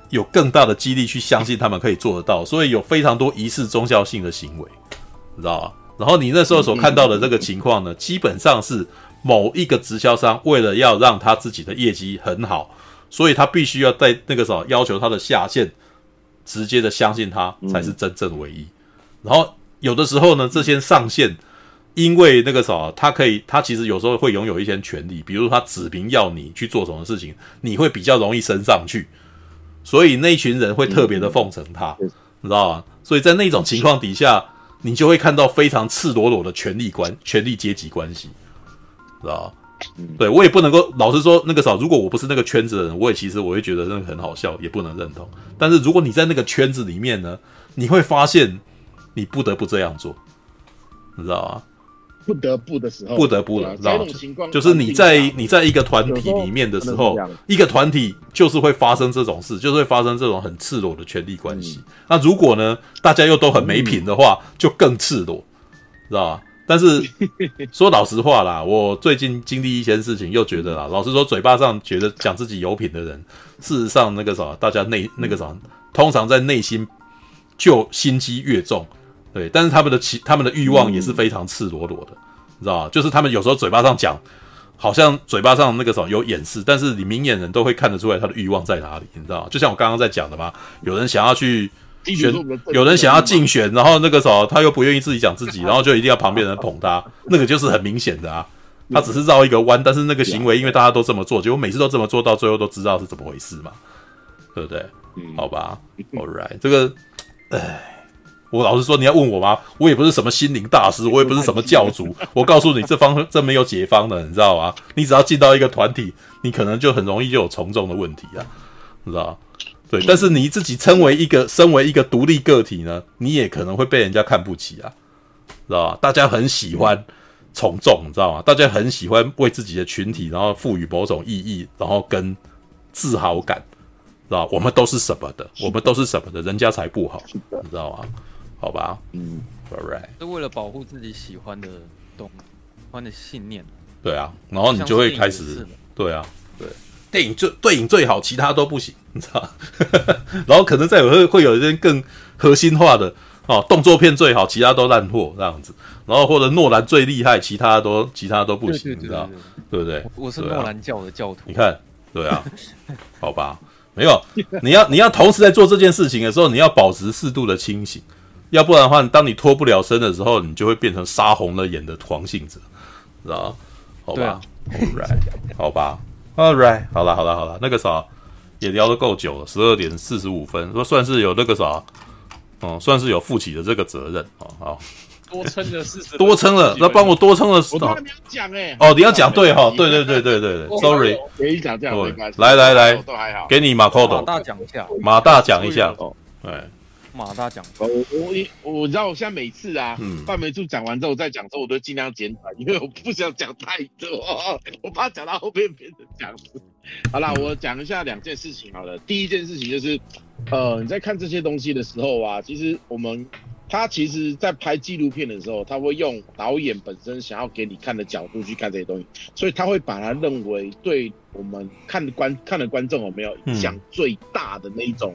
有更大的激励去相信他们可以做得到，所以有非常多仪式宗教性的行为，你知道吧？然后你那时候所看到的这个情况呢，基本上是某一个直销商为了要让他自己的业绩很好，所以他必须要在那个时候要求他的下线直接的相信他才是真正唯一。然后有的时候呢，这些上线。因为那个啥，他可以，他其实有时候会拥有一些权利，比如他指名要你去做什么事情，你会比较容易升上去，所以那一群人会特别的奉承他，嗯、你知道吗？所以在那种情况底下，你就会看到非常赤裸裸的权力关、权力阶级关系，知道对我也不能够老实说，那个啥，如果我不是那个圈子的人，我也其实我会觉得那个很好笑，也不能认同。但是如果你在那个圈子里面呢，你会发现你不得不这样做，你知道吗？不得不的时候，不得不的，知道吗？就是你在你在一个团体里面的时候，一个团体就是会发生这种事，就是会发生这种很赤裸的权力关系。那如果呢，大家又都很没品的话，就更赤裸，知道吧？但是说老实话啦，我最近经历一些事情，又觉得啦，老实说，嘴巴上觉得讲自己有品的人，事实上那个啥，大家内那个啥，通常在内心就心机越重。对，但是他们的其他们的欲望也是非常赤裸裸的，你知道吧？就是他们有时候嘴巴上讲，好像嘴巴上那个时候有掩饰，但是你明眼人都会看得出来他的欲望在哪里，你知道吗？就像我刚刚在讲的嘛，有人想要去选，有人想要竞选，然后那个时候他又不愿意自己讲自己，[LAUGHS] 然后就一定要旁边人捧他，[LAUGHS] 那个就是很明显的啊。他只是绕一个弯，但是那个行为因为大家都这么做，结果每次都这么做到最后都知道是怎么回事嘛，对不对？好吧，[LAUGHS] All right，这个，唉。我老实说，你要问我吗？我也不是什么心灵大师，我也不是什么教主。我告诉你，这方这没有解方的，你知道吗？你只要进到一个团体，你可能就很容易就有从众的问题啊，你知道吗？对，但是你自己称为一个，身为一个独立个体呢，你也可能会被人家看不起啊，知道吧？大家很喜欢从众，你知道吗？大家很喜欢为自己的群体，然后赋予某种意义，然后跟自豪感，知道吧？我们都是什么的？我们都是什么的？人家才不好，你知道吗？好吧，嗯，All right，是为了保护自己喜欢的东，喜欢的信念。对啊，然后你就会开始，对啊，对，电影最对影最好，其他都不行，你知道？[LAUGHS] 然后可能再有会会有一些更核心化的哦，动作片最好，其他都烂货这样子。然后或者诺兰最厉害，其他都其他都不行，你知道？对不对？我是诺兰教的教徒。你看，对啊，[LAUGHS] 好吧，没有，你要你要同时在做这件事情的时候，你要保持适度的清醒。要不然的话，当你脱不了身的时候，你就会变成杀红了眼的黄信者，知道？好吧、啊、，All right，好吧，All right，好了，好了，好了，那个啥也聊得够久了，十二点四十五分，说算是有那个啥哦，算是有负起的这个责任哦。好，多撑了四十，多撑了，那帮我多撑了。我刚才没有讲哎。哦，你要讲对哈，[LAUGHS] 对对对对对对，sorry。可以讲这样没关系。来来来，都还好。给你马扣的。马大讲一下。马大讲一下。对。马大讲，我我我知道，我现在每次啊，范梅柱讲完之后再讲之后，我都尽量简短，因为我 [LAUGHS] 不想讲太多，[LAUGHS] 我怕讲到后面变成这样子。好啦，我讲一下两件事情好了。第一件事情就是，呃，你在看这些东西的时候啊，其实我们他其实在拍纪录片的时候，他会用导演本身想要给你看的角度去看这些东西，所以他会把他认为对我们看的观看的观众有没有影响最大的那一种。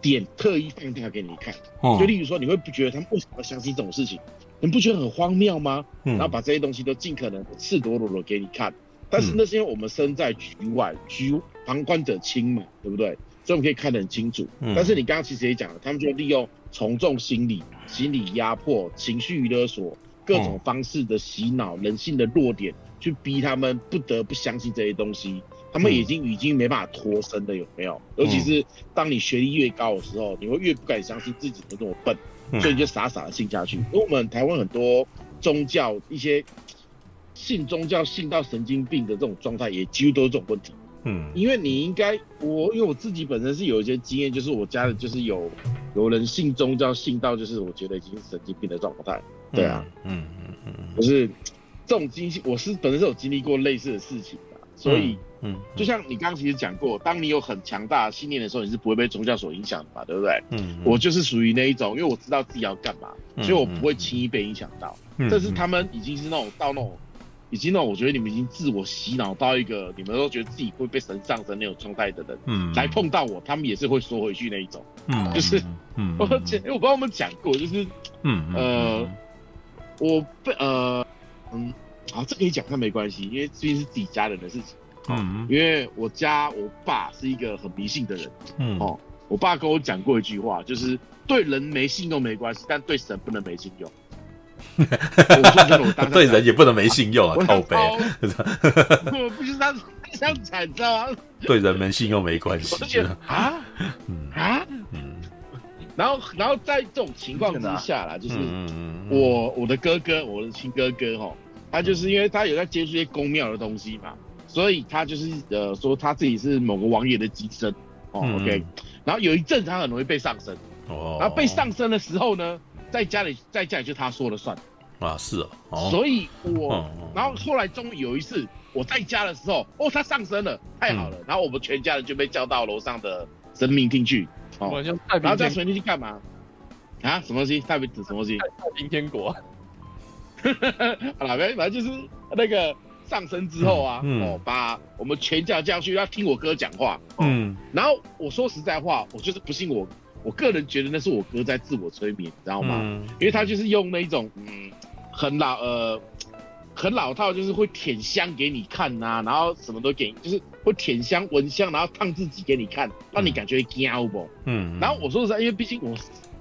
点特意放大给你看，就例如说，你会不觉得他们为什么要相信这种事情？你不觉得很荒谬吗？然后把这些东西都尽可能赤裸裸的给你看，但是那是因为我们身在局外，局旁观者清嘛，对不对？所以我们可以看得很清楚。但是你刚刚其实也讲了，他们就利用从众心理、心理压迫、情绪勒索各种方式的洗脑人性的弱点，去逼他们不得不相信这些东西。他们已经已经没办法脱身的，有没有？尤其是当你学历越高的时候，你会越不敢相信自己的这么笨，所以你就傻傻的信下去。因为我们台湾很多宗教一些信宗教信到神经病的这种状态，也几乎都是这种问题。嗯，因为你应该我因为我自己本身是有一些经验，就是我家里就是有有人信宗教信到就是我觉得已经是神经病的状态。对啊，嗯嗯嗯，就是这种经历，我是本身是有经历过类似的事情的，所以。嗯，就像你刚刚其实讲过，当你有很强大的信念的时候，你是不会被宗教所影响的嘛，对不对？嗯，我就是属于那一种，因为我知道自己要干嘛，所以我不会轻易被影响到。嗯，但是他们已经是那种到那种，已经那种，我觉得你们已经自我洗脑到一个，你们都觉得自己会被神上身那种状态的人，嗯，来碰到我，他们也是会缩回去那一种。嗯，[LAUGHS] 就是，嗯，我前，我不知道我们讲过，就是，嗯呃，我被呃，嗯，好，这可以讲，但没关系，因为毕竟是自己家人的事情。嗯，因为我家我爸是一个很迷信的人，嗯哦，我爸跟我讲过一句话，就是对人没信用没关系，但对神不能没信用。[LAUGHS] 我说真的，我当对人也不能没信用啊，靠背。[LAUGHS] 我不是他这样讲，你知道吗？对人没信用没关系。啊，啊，嗯，然后然后在这种情况之下啦，就是我我的哥哥，我的亲哥哥哈，他就是因为他有在接触一些宫庙的东西嘛。所以他就是呃说他自己是某个王爷的乩身。哦，OK，然后有一阵他很容易被上身。哦，然后被上身的时候呢，在家里在家里就他说了算。啊，是哦，所以我然后后来终于有一次我在家的时候，哦，他上身了，太好了，然后我们全家人就被叫到楼上的神明厅去哦，然后在神明厅去干嘛？啊？什么东西？太平什么东西？太平天国，[LAUGHS] 好了，反正就是那个。上身之后啊，嗯嗯、哦，把我们全家叫去，要听我哥讲话。哦、嗯，然后我说实在话，我就是不信我，我个人觉得那是我哥在自我催眠，你知道吗？嗯、因为他就是用那种嗯，很老呃，很老套，就是会舔香给你看呐、啊，然后什么都给你，就是会舔香闻香，然后烫自己给你看，让你感觉惊不？嗯，然后我说实在，因为毕竟我。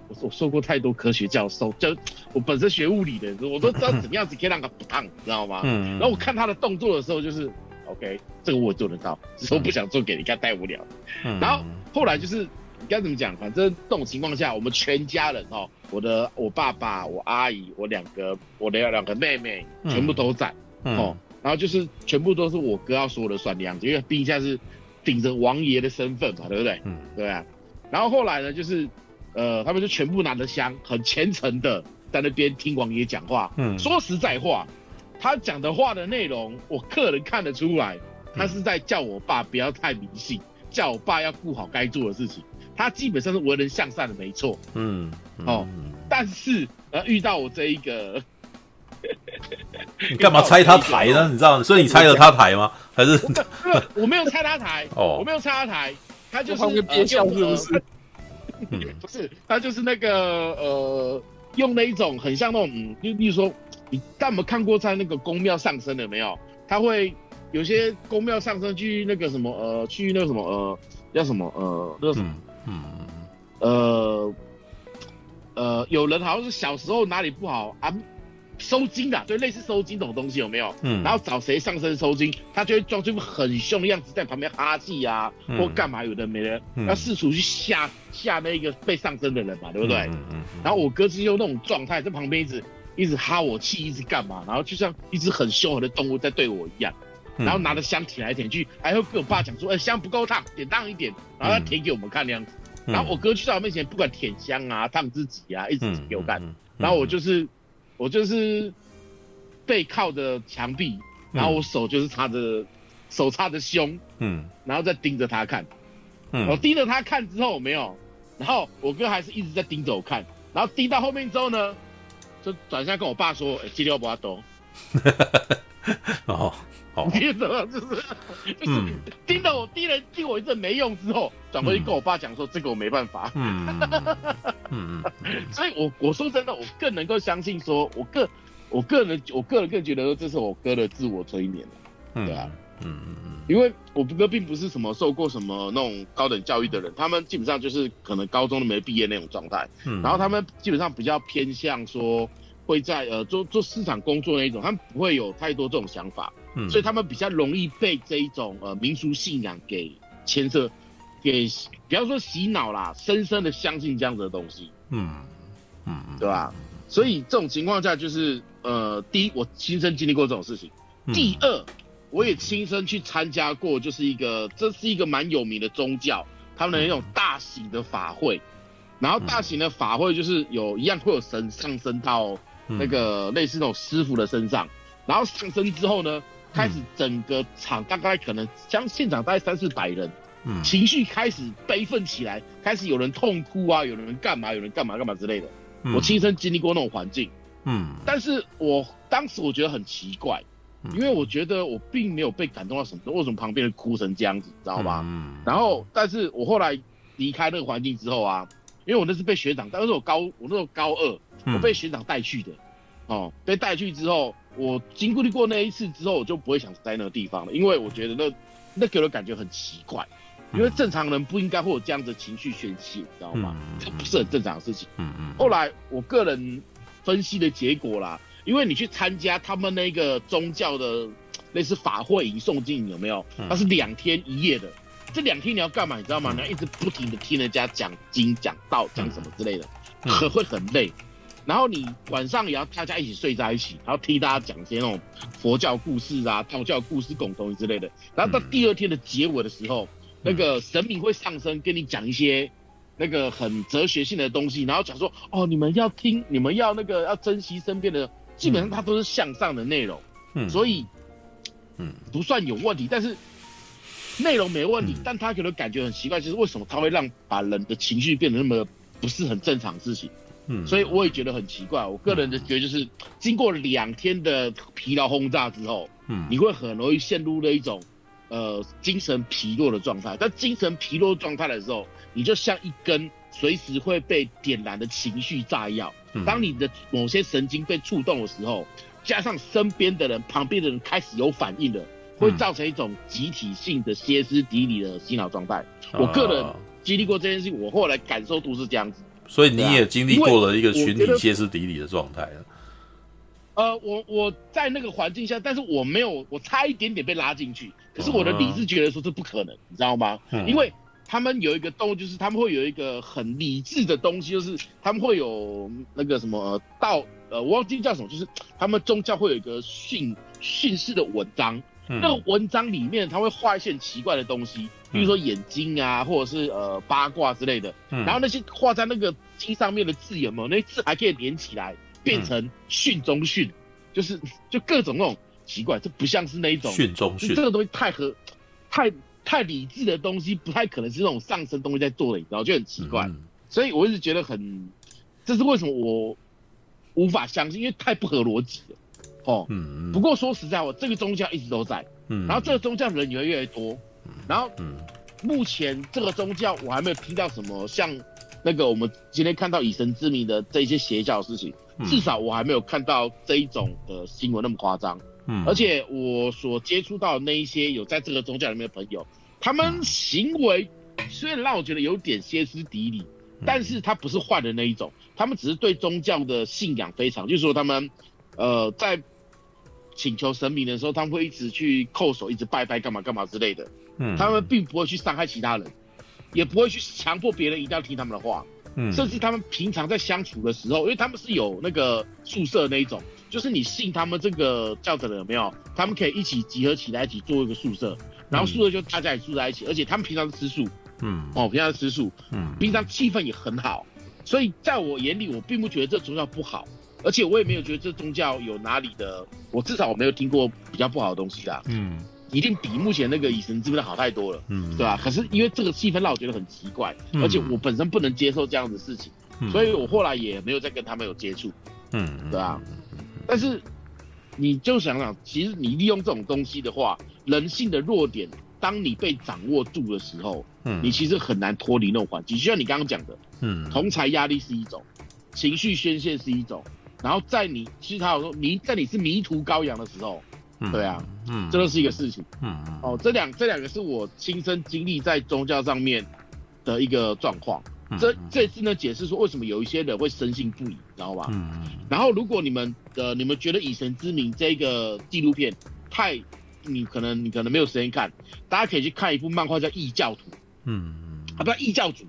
我我受过太多科学教授，就我本身学物理的，我都知道怎么样子可以让它不烫，知道吗？嗯。然后我看他的动作的时候，就是，OK，这个我做得到，只是我不想做给你看，太无聊。嗯。然后后来就是，你该怎么讲？反正这种情况下，我们全家人哦，我的我爸爸、我阿姨、我两个我的两个妹妹，全部都在。嗯。哦。然后就是全部都是我哥要说了算的样子，因为毕竟现在是顶着王爷的身份嘛，对不对？嗯。对啊。然后后来呢，就是。呃，他们就全部拿着香，很虔诚的在那边听王爷讲话。嗯，说实在话，他讲的话的内容，我个人看得出来，他是在叫我爸不要太迷信，叫我爸要顾好该做的事情。他基本上是为人向善的，没错。嗯，哦，但是呃，遇到我这一个，[LAUGHS] 你干嘛拆他台呢？[LAUGHS] 你知道，所以你拆了他台吗？还是？[LAUGHS] 我没有拆他台。哦，我没有拆他台，他就是憋笑，是不是？嗯，[LAUGHS] 不是，他就是那个呃，用那一种很像那种，嗯，就比如说，你但有没有看过在那个宫庙上身的没有？他会有些宫庙上身去那个什么呃，去那个什么呃，叫什么呃，那个什么，嗯嗯呃呃，有人好像是小时候哪里不好啊，收金的，对，类似收金这种东西有没有？嗯，然后找谁上身收金，他就会装出很凶的样子，在旁边哈气啊，嗯、或干嘛，有的没的，嗯、要试图去吓吓那个被上身的人嘛，对不对？嗯嗯。嗯然后我哥是用那种状态，在旁边一直一直哈我气，一直干嘛，然后就像一只很凶狠的动物在对我一样，然后拿着香舔来舔去，还会跟我爸讲说，哎、欸，香不够烫，点烫一点，然后他舔给我们看那样子。嗯、然后我哥去到我面前，不管舔香啊、烫自己啊，一直给我干。然后我就是。我就是背靠着墙壁，然后我手就是插着、嗯、手插着胸，嗯，然后再盯着他看，嗯，我盯着他看之后没有，然后我哥还是一直在盯着我看，然后盯到后面之后呢，就转向跟我爸说：“哎、欸，今天我不要抖。” [LAUGHS] 哦。[LAUGHS] 你怎么就是就是盯着我盯人盯我一阵没用之后，转过去跟我爸讲说，这个我没办法。嗯。嗯 [LAUGHS] 所以我我说真的，我更能够相信说，我个我个人我个人更觉得说，这是我哥的自我催眠对啊，嗯嗯嗯，因为我哥并不是什么受过什么那种高等教育的人，他们基本上就是可能高中都没毕业那种状态。嗯，然后他们基本上比较偏向说会在呃做做市场工作那一种，他们不会有太多这种想法。嗯所以他们比较容易被这一种呃民俗信仰给牵涉，给比方说洗脑啦，深深的相信这样子的东西，嗯嗯，对吧？所以这种情况下就是呃，第一我亲身经历过这种事情，第二我也亲身去参加过，就是一个这是一个蛮有名的宗教，他们的那种大型的法会，然后大型的法会就是有一样会有神上升到那个类似那种师傅的身上，然后上升之后呢。开始整个场大概可能将现场大概三四百人，嗯，情绪开始悲愤起来，开始有人痛哭啊，有人干嘛，有人干嘛干嘛之类的。嗯、我亲身经历过那种环境，嗯，但是我当时我觉得很奇怪，因为我觉得我并没有被感动到什么，为什么旁边人哭成这样子，知道吧？嗯，然后但是我后来离开那个环境之后啊，因为我那是被学长，但是我高我那时候高二，我被学长带去的，哦，被带去之后。我经历过那一次之后，我就不会想在那个地方了，因为我觉得那那给我的感觉很奇怪，因为正常人不应该会有这样的情绪宣泄，你知道吗？这不是很正常的事情。嗯嗯。后来我个人分析的结果啦，因为你去参加他们那个宗教的类似法会迎诵经有没有？它是两天一夜的，这两天你要干嘛？你知道吗？你要一直不停的听人家讲经、讲道、讲什么之类的，很会很累。然后你晚上也要大家一起睡在一起，然后听大家讲一些那种佛教故事啊、道教故事、共同之类的。然后到第二天的结尾的时候，嗯、那个神明会上身跟你讲一些那个很哲学性的东西，然后讲说哦，你们要听，你们要那个要珍惜身边的，基本上它都是向上的内容。嗯，所以嗯不算有问题，但是内容没问题，嗯、但他可能感觉很奇怪，就是为什么他会让把人的情绪变得那么不是很正常的事情。嗯，所以我也觉得很奇怪。我个人的觉得就是，经过两天的疲劳轰炸之后，嗯，你会很容易陷入了一种，呃，精神疲弱的状态。但精神疲弱状态的时候，你就像一根随时会被点燃的情绪炸药。当你的某些神经被触动的时候，加上身边的人、旁边的人开始有反应了，会造成一种集体性的歇斯底里的洗脑状态。我个人经历过这件事情，我后来感受都是这样子。所以你也经历过了一个群体歇斯底里的状态了。呃，我我在那个环境下，但是我没有，我差一点点被拉进去。可是我的理智觉得说这不可能，你知道吗？嗯、因为他们有一个动物，就是他们会有一个很理智的东西，就是他们会有那个什么道，呃，我忘记叫什么，就是他们宗教会有一个训训示的文章。嗯、那个文章里面，他会画一些很奇怪的东西。比如说眼睛啊，或者是呃八卦之类的，嗯、然后那些画在那个机上面的字有没有？那些字还可以连起来变成训中训，嗯、就是就各种那种奇怪，这不像是那一种训中训，这个东西太和太太理智的东西，不太可能是那种上升东西在做的，你知道，就很奇怪。嗯、所以我一直觉得很，这是为什么我无法相信，因为太不合逻辑了。哦，嗯，不过说实在，我这个宗教一直都在，嗯，然后这个宗教人也会越来越多。然后，目前这个宗教我还没有听到什么像那个我们今天看到以神之名的这一些邪教的事情，至少我还没有看到这一种的新闻那么夸张。嗯，而且我所接触到的那一些有在这个宗教里面的朋友，他们行为虽然让我觉得有点歇斯底里，但是他不是坏的那一种，他们只是对宗教的信仰非常，就是说他们呃，在请求神明的时候，他们会一直去叩首，一直拜拜，干嘛干嘛之类的。嗯，他们并不会去伤害其他人，也不会去强迫别人一定要听他们的话。嗯，甚至他们平常在相处的时候，因为他们是有那个宿舍那一种，就是你信他们这个教的人有没有？他们可以一起集合起来，一起做一个宿舍，然后宿舍就大家也住在一起，而且他们平常吃素。嗯，哦，平常吃素。嗯，平常气氛也很好，所以在我眼里，我并不觉得这宗教不好。而且我也没有觉得这宗教有哪里的，我至少我没有听过比较不好的东西啦。嗯，一定比目前那个以神之名的好太多了。嗯，对吧？可是因为这个气氛让我觉得很奇怪，嗯、而且我本身不能接受这样的事情，嗯、所以我后来也没有再跟他们有接触。嗯，对吧？但是你就想想，其实你利用这种东西的话，人性的弱点，当你被掌握住的时候，嗯，你其实很难脱离那种环境。就像你刚刚讲的，嗯，同财压力是一种，情绪宣泄是一种。然后在你，其实他有说迷，在你是迷途羔羊的时候，嗯、对啊，嗯，这都是一个事情，嗯哦，这两这两个是我亲身经历在宗教上面的一个状况。嗯、这这次呢，解释说为什么有一些人会深信不疑，知道吧？嗯，然后如果你们的你们觉得以神之名这个纪录片太，你可能你可能没有时间看，大家可以去看一部漫画叫《异教徒》，嗯，啊，不，异教主。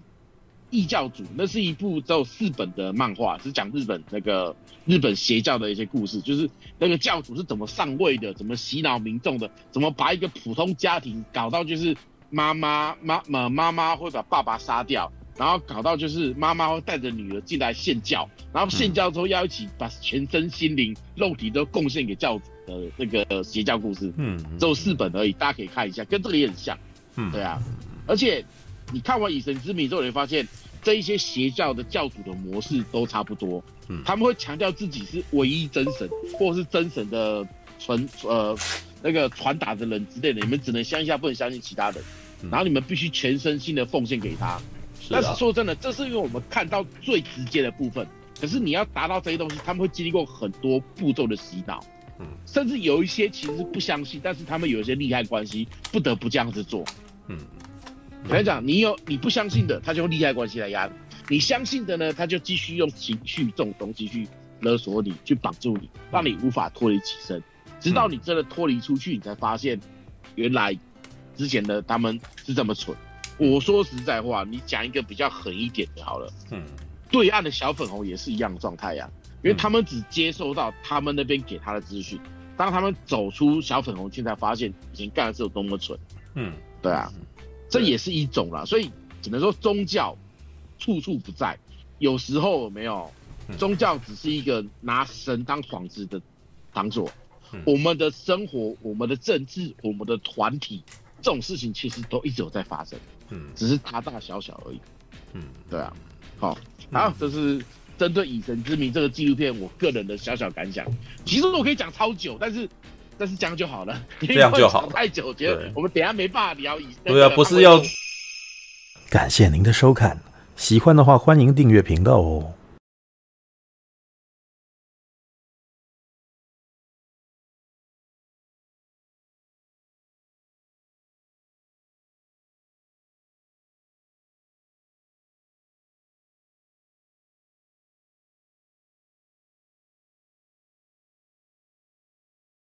异教主，那是一部只有四本的漫画，是讲日本那个日本邪教的一些故事，就是那个教主是怎么上位的，怎么洗脑民众的，怎么把一个普通家庭搞到就是妈妈妈妈妈妈会把爸爸杀掉，然后搞到就是妈妈会带着女儿进来献教，然后献教之后要一起把全身心灵肉体都贡献给教主的那个邪教故事，嗯，只有四本而已，大家可以看一下，跟这个也很像，嗯，对啊，而且。你看完《以神之名》之后，你会发现这一些邪教的教主的模式都差不多。嗯，他们会强调自己是唯一真神，或是真神的传呃那个传达的人之类的。你们只能相信他，不能相信其他人。然后你们必须全身心的奉献给他。是啊。但是说真的，这是因为我们看到最直接的部分。可是你要达到这些东西，他们会经历过很多步骤的洗脑。嗯。甚至有一些其实不相信，但是他们有一些利害关系，不得不这样子做。嗯。来讲，你有你不相信的，他就用利害关系来压你；你相信的呢，他就继续用情绪这种东西去勒索你，去绑住你，让你无法脱离起身，直到你真的脱离出去，你才发现，原来之前的他们是这么蠢。我说实在话，你讲一个比较狠一点的，好了，嗯，对岸的小粉红也是一样的状态呀，因为他们只接受到他们那边给他的资讯，当他们走出小粉红圈，才发现以前干的是有多么蠢。嗯，对啊。这也是一种啦，所以只能说宗教处处不在，有时候有没有宗教只是一个拿神当幌子的场所，我们的生活、我们的政治、我们的团体这种事情其实都一直有在发生，嗯，只是大大小小而已，嗯，对啊，好，好，这是针对以神之名这个纪录片我个人的小小感想，其实我可以讲超久，但是。但是这样就好了，[LAUGHS] 这样就好。太久，觉得我们等下没办法聊以。对啊，不是要。感谢您的收看，喜欢的话欢迎订阅频道哦。